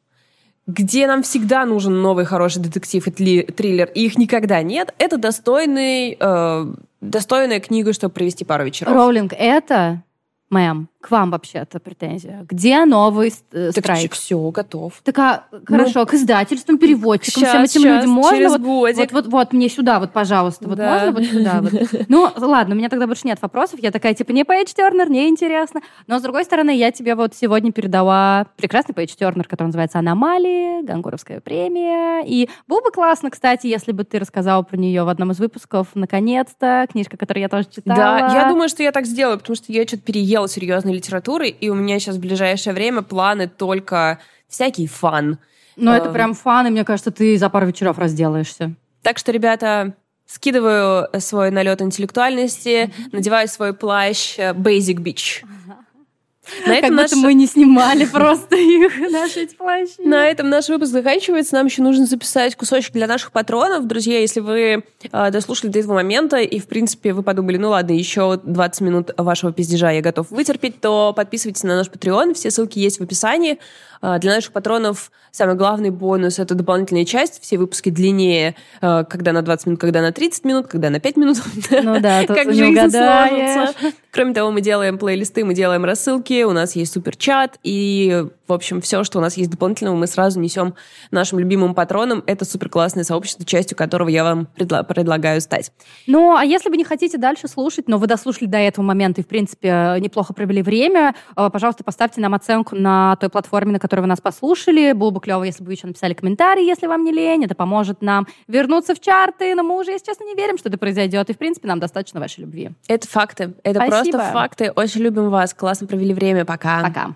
где нам всегда нужен новый хороший детектив и триллер, и их никогда нет, это достойный, э, достойная книга, чтобы провести пару вечеров. Роулинг, это Мэм, к вам вообще-то претензия. Где новый э, так страйк? все, готов. Так, а, хорошо, ну, к издательствам, переводчикам, сейчас, всем этим сейчас, людям можно? Через вот, годик. Вот, вот, вот, мне сюда, вот, пожалуйста. Вот да. можно вот сюда? Вот. Ну, ладно, у меня тогда больше нет вопросов. Я такая, типа, не Пейдж Тернер, не интересно. Но, с другой стороны, я тебе вот сегодня передала прекрасный Пейдж Тернер, который называется «Аномалии», Гангуровская премия. И было бы классно, кстати, если бы ты рассказала про нее в одном из выпусков. Наконец-то. Книжка, которую я тоже читала. Да, я думаю, что я так сделаю, потому что я что-то переела серьезной литературы, и у меня сейчас в ближайшее время планы только всякий фан. Но э, это прям фан, и мне кажется, ты за пару вечеров разделаешься. Так что, ребята, скидываю свой налет интеллектуальности, надеваю свой плащ э, Basic Beach. На этом как наш... мы не снимали просто их, наши эти плащи. На этом наш выпуск заканчивается. Нам еще нужно записать кусочек для наших патронов. Друзья, если вы э, дослушали до этого момента и, в принципе, вы подумали, ну ладно, еще 20 минут вашего пиздежа я готов вытерпеть, то подписывайтесь на наш Patreon. Все ссылки есть в описании. Э, для наших патронов самый главный бонус — это дополнительная часть. Все выпуски длиннее, э, когда на 20 минут, когда на 30 минут, когда на 5 минут. Ну да, как жизнь сложится. Кроме того, мы делаем плейлисты, мы делаем рассылки, у нас есть суперчат, и, в общем, все, что у нас есть дополнительного, мы сразу несем нашим любимым патронам. Это супер классное сообщество, частью которого я вам предла- предлагаю стать. Ну, а если вы не хотите дальше слушать, но вы дослушали до этого момента и, в принципе, неплохо провели время, э, пожалуйста, поставьте нам оценку на той платформе, на которой вы нас послушали. Было бы клево, если бы вы еще написали комментарий, если вам не лень. Это поможет нам вернуться в чарты, но мы уже, если честно, не верим, что это произойдет. И, в принципе, нам достаточно вашей любви. Это факты. Это Спасибо. просто факты. Очень любим вас. Классно провели время. Пока. Пока.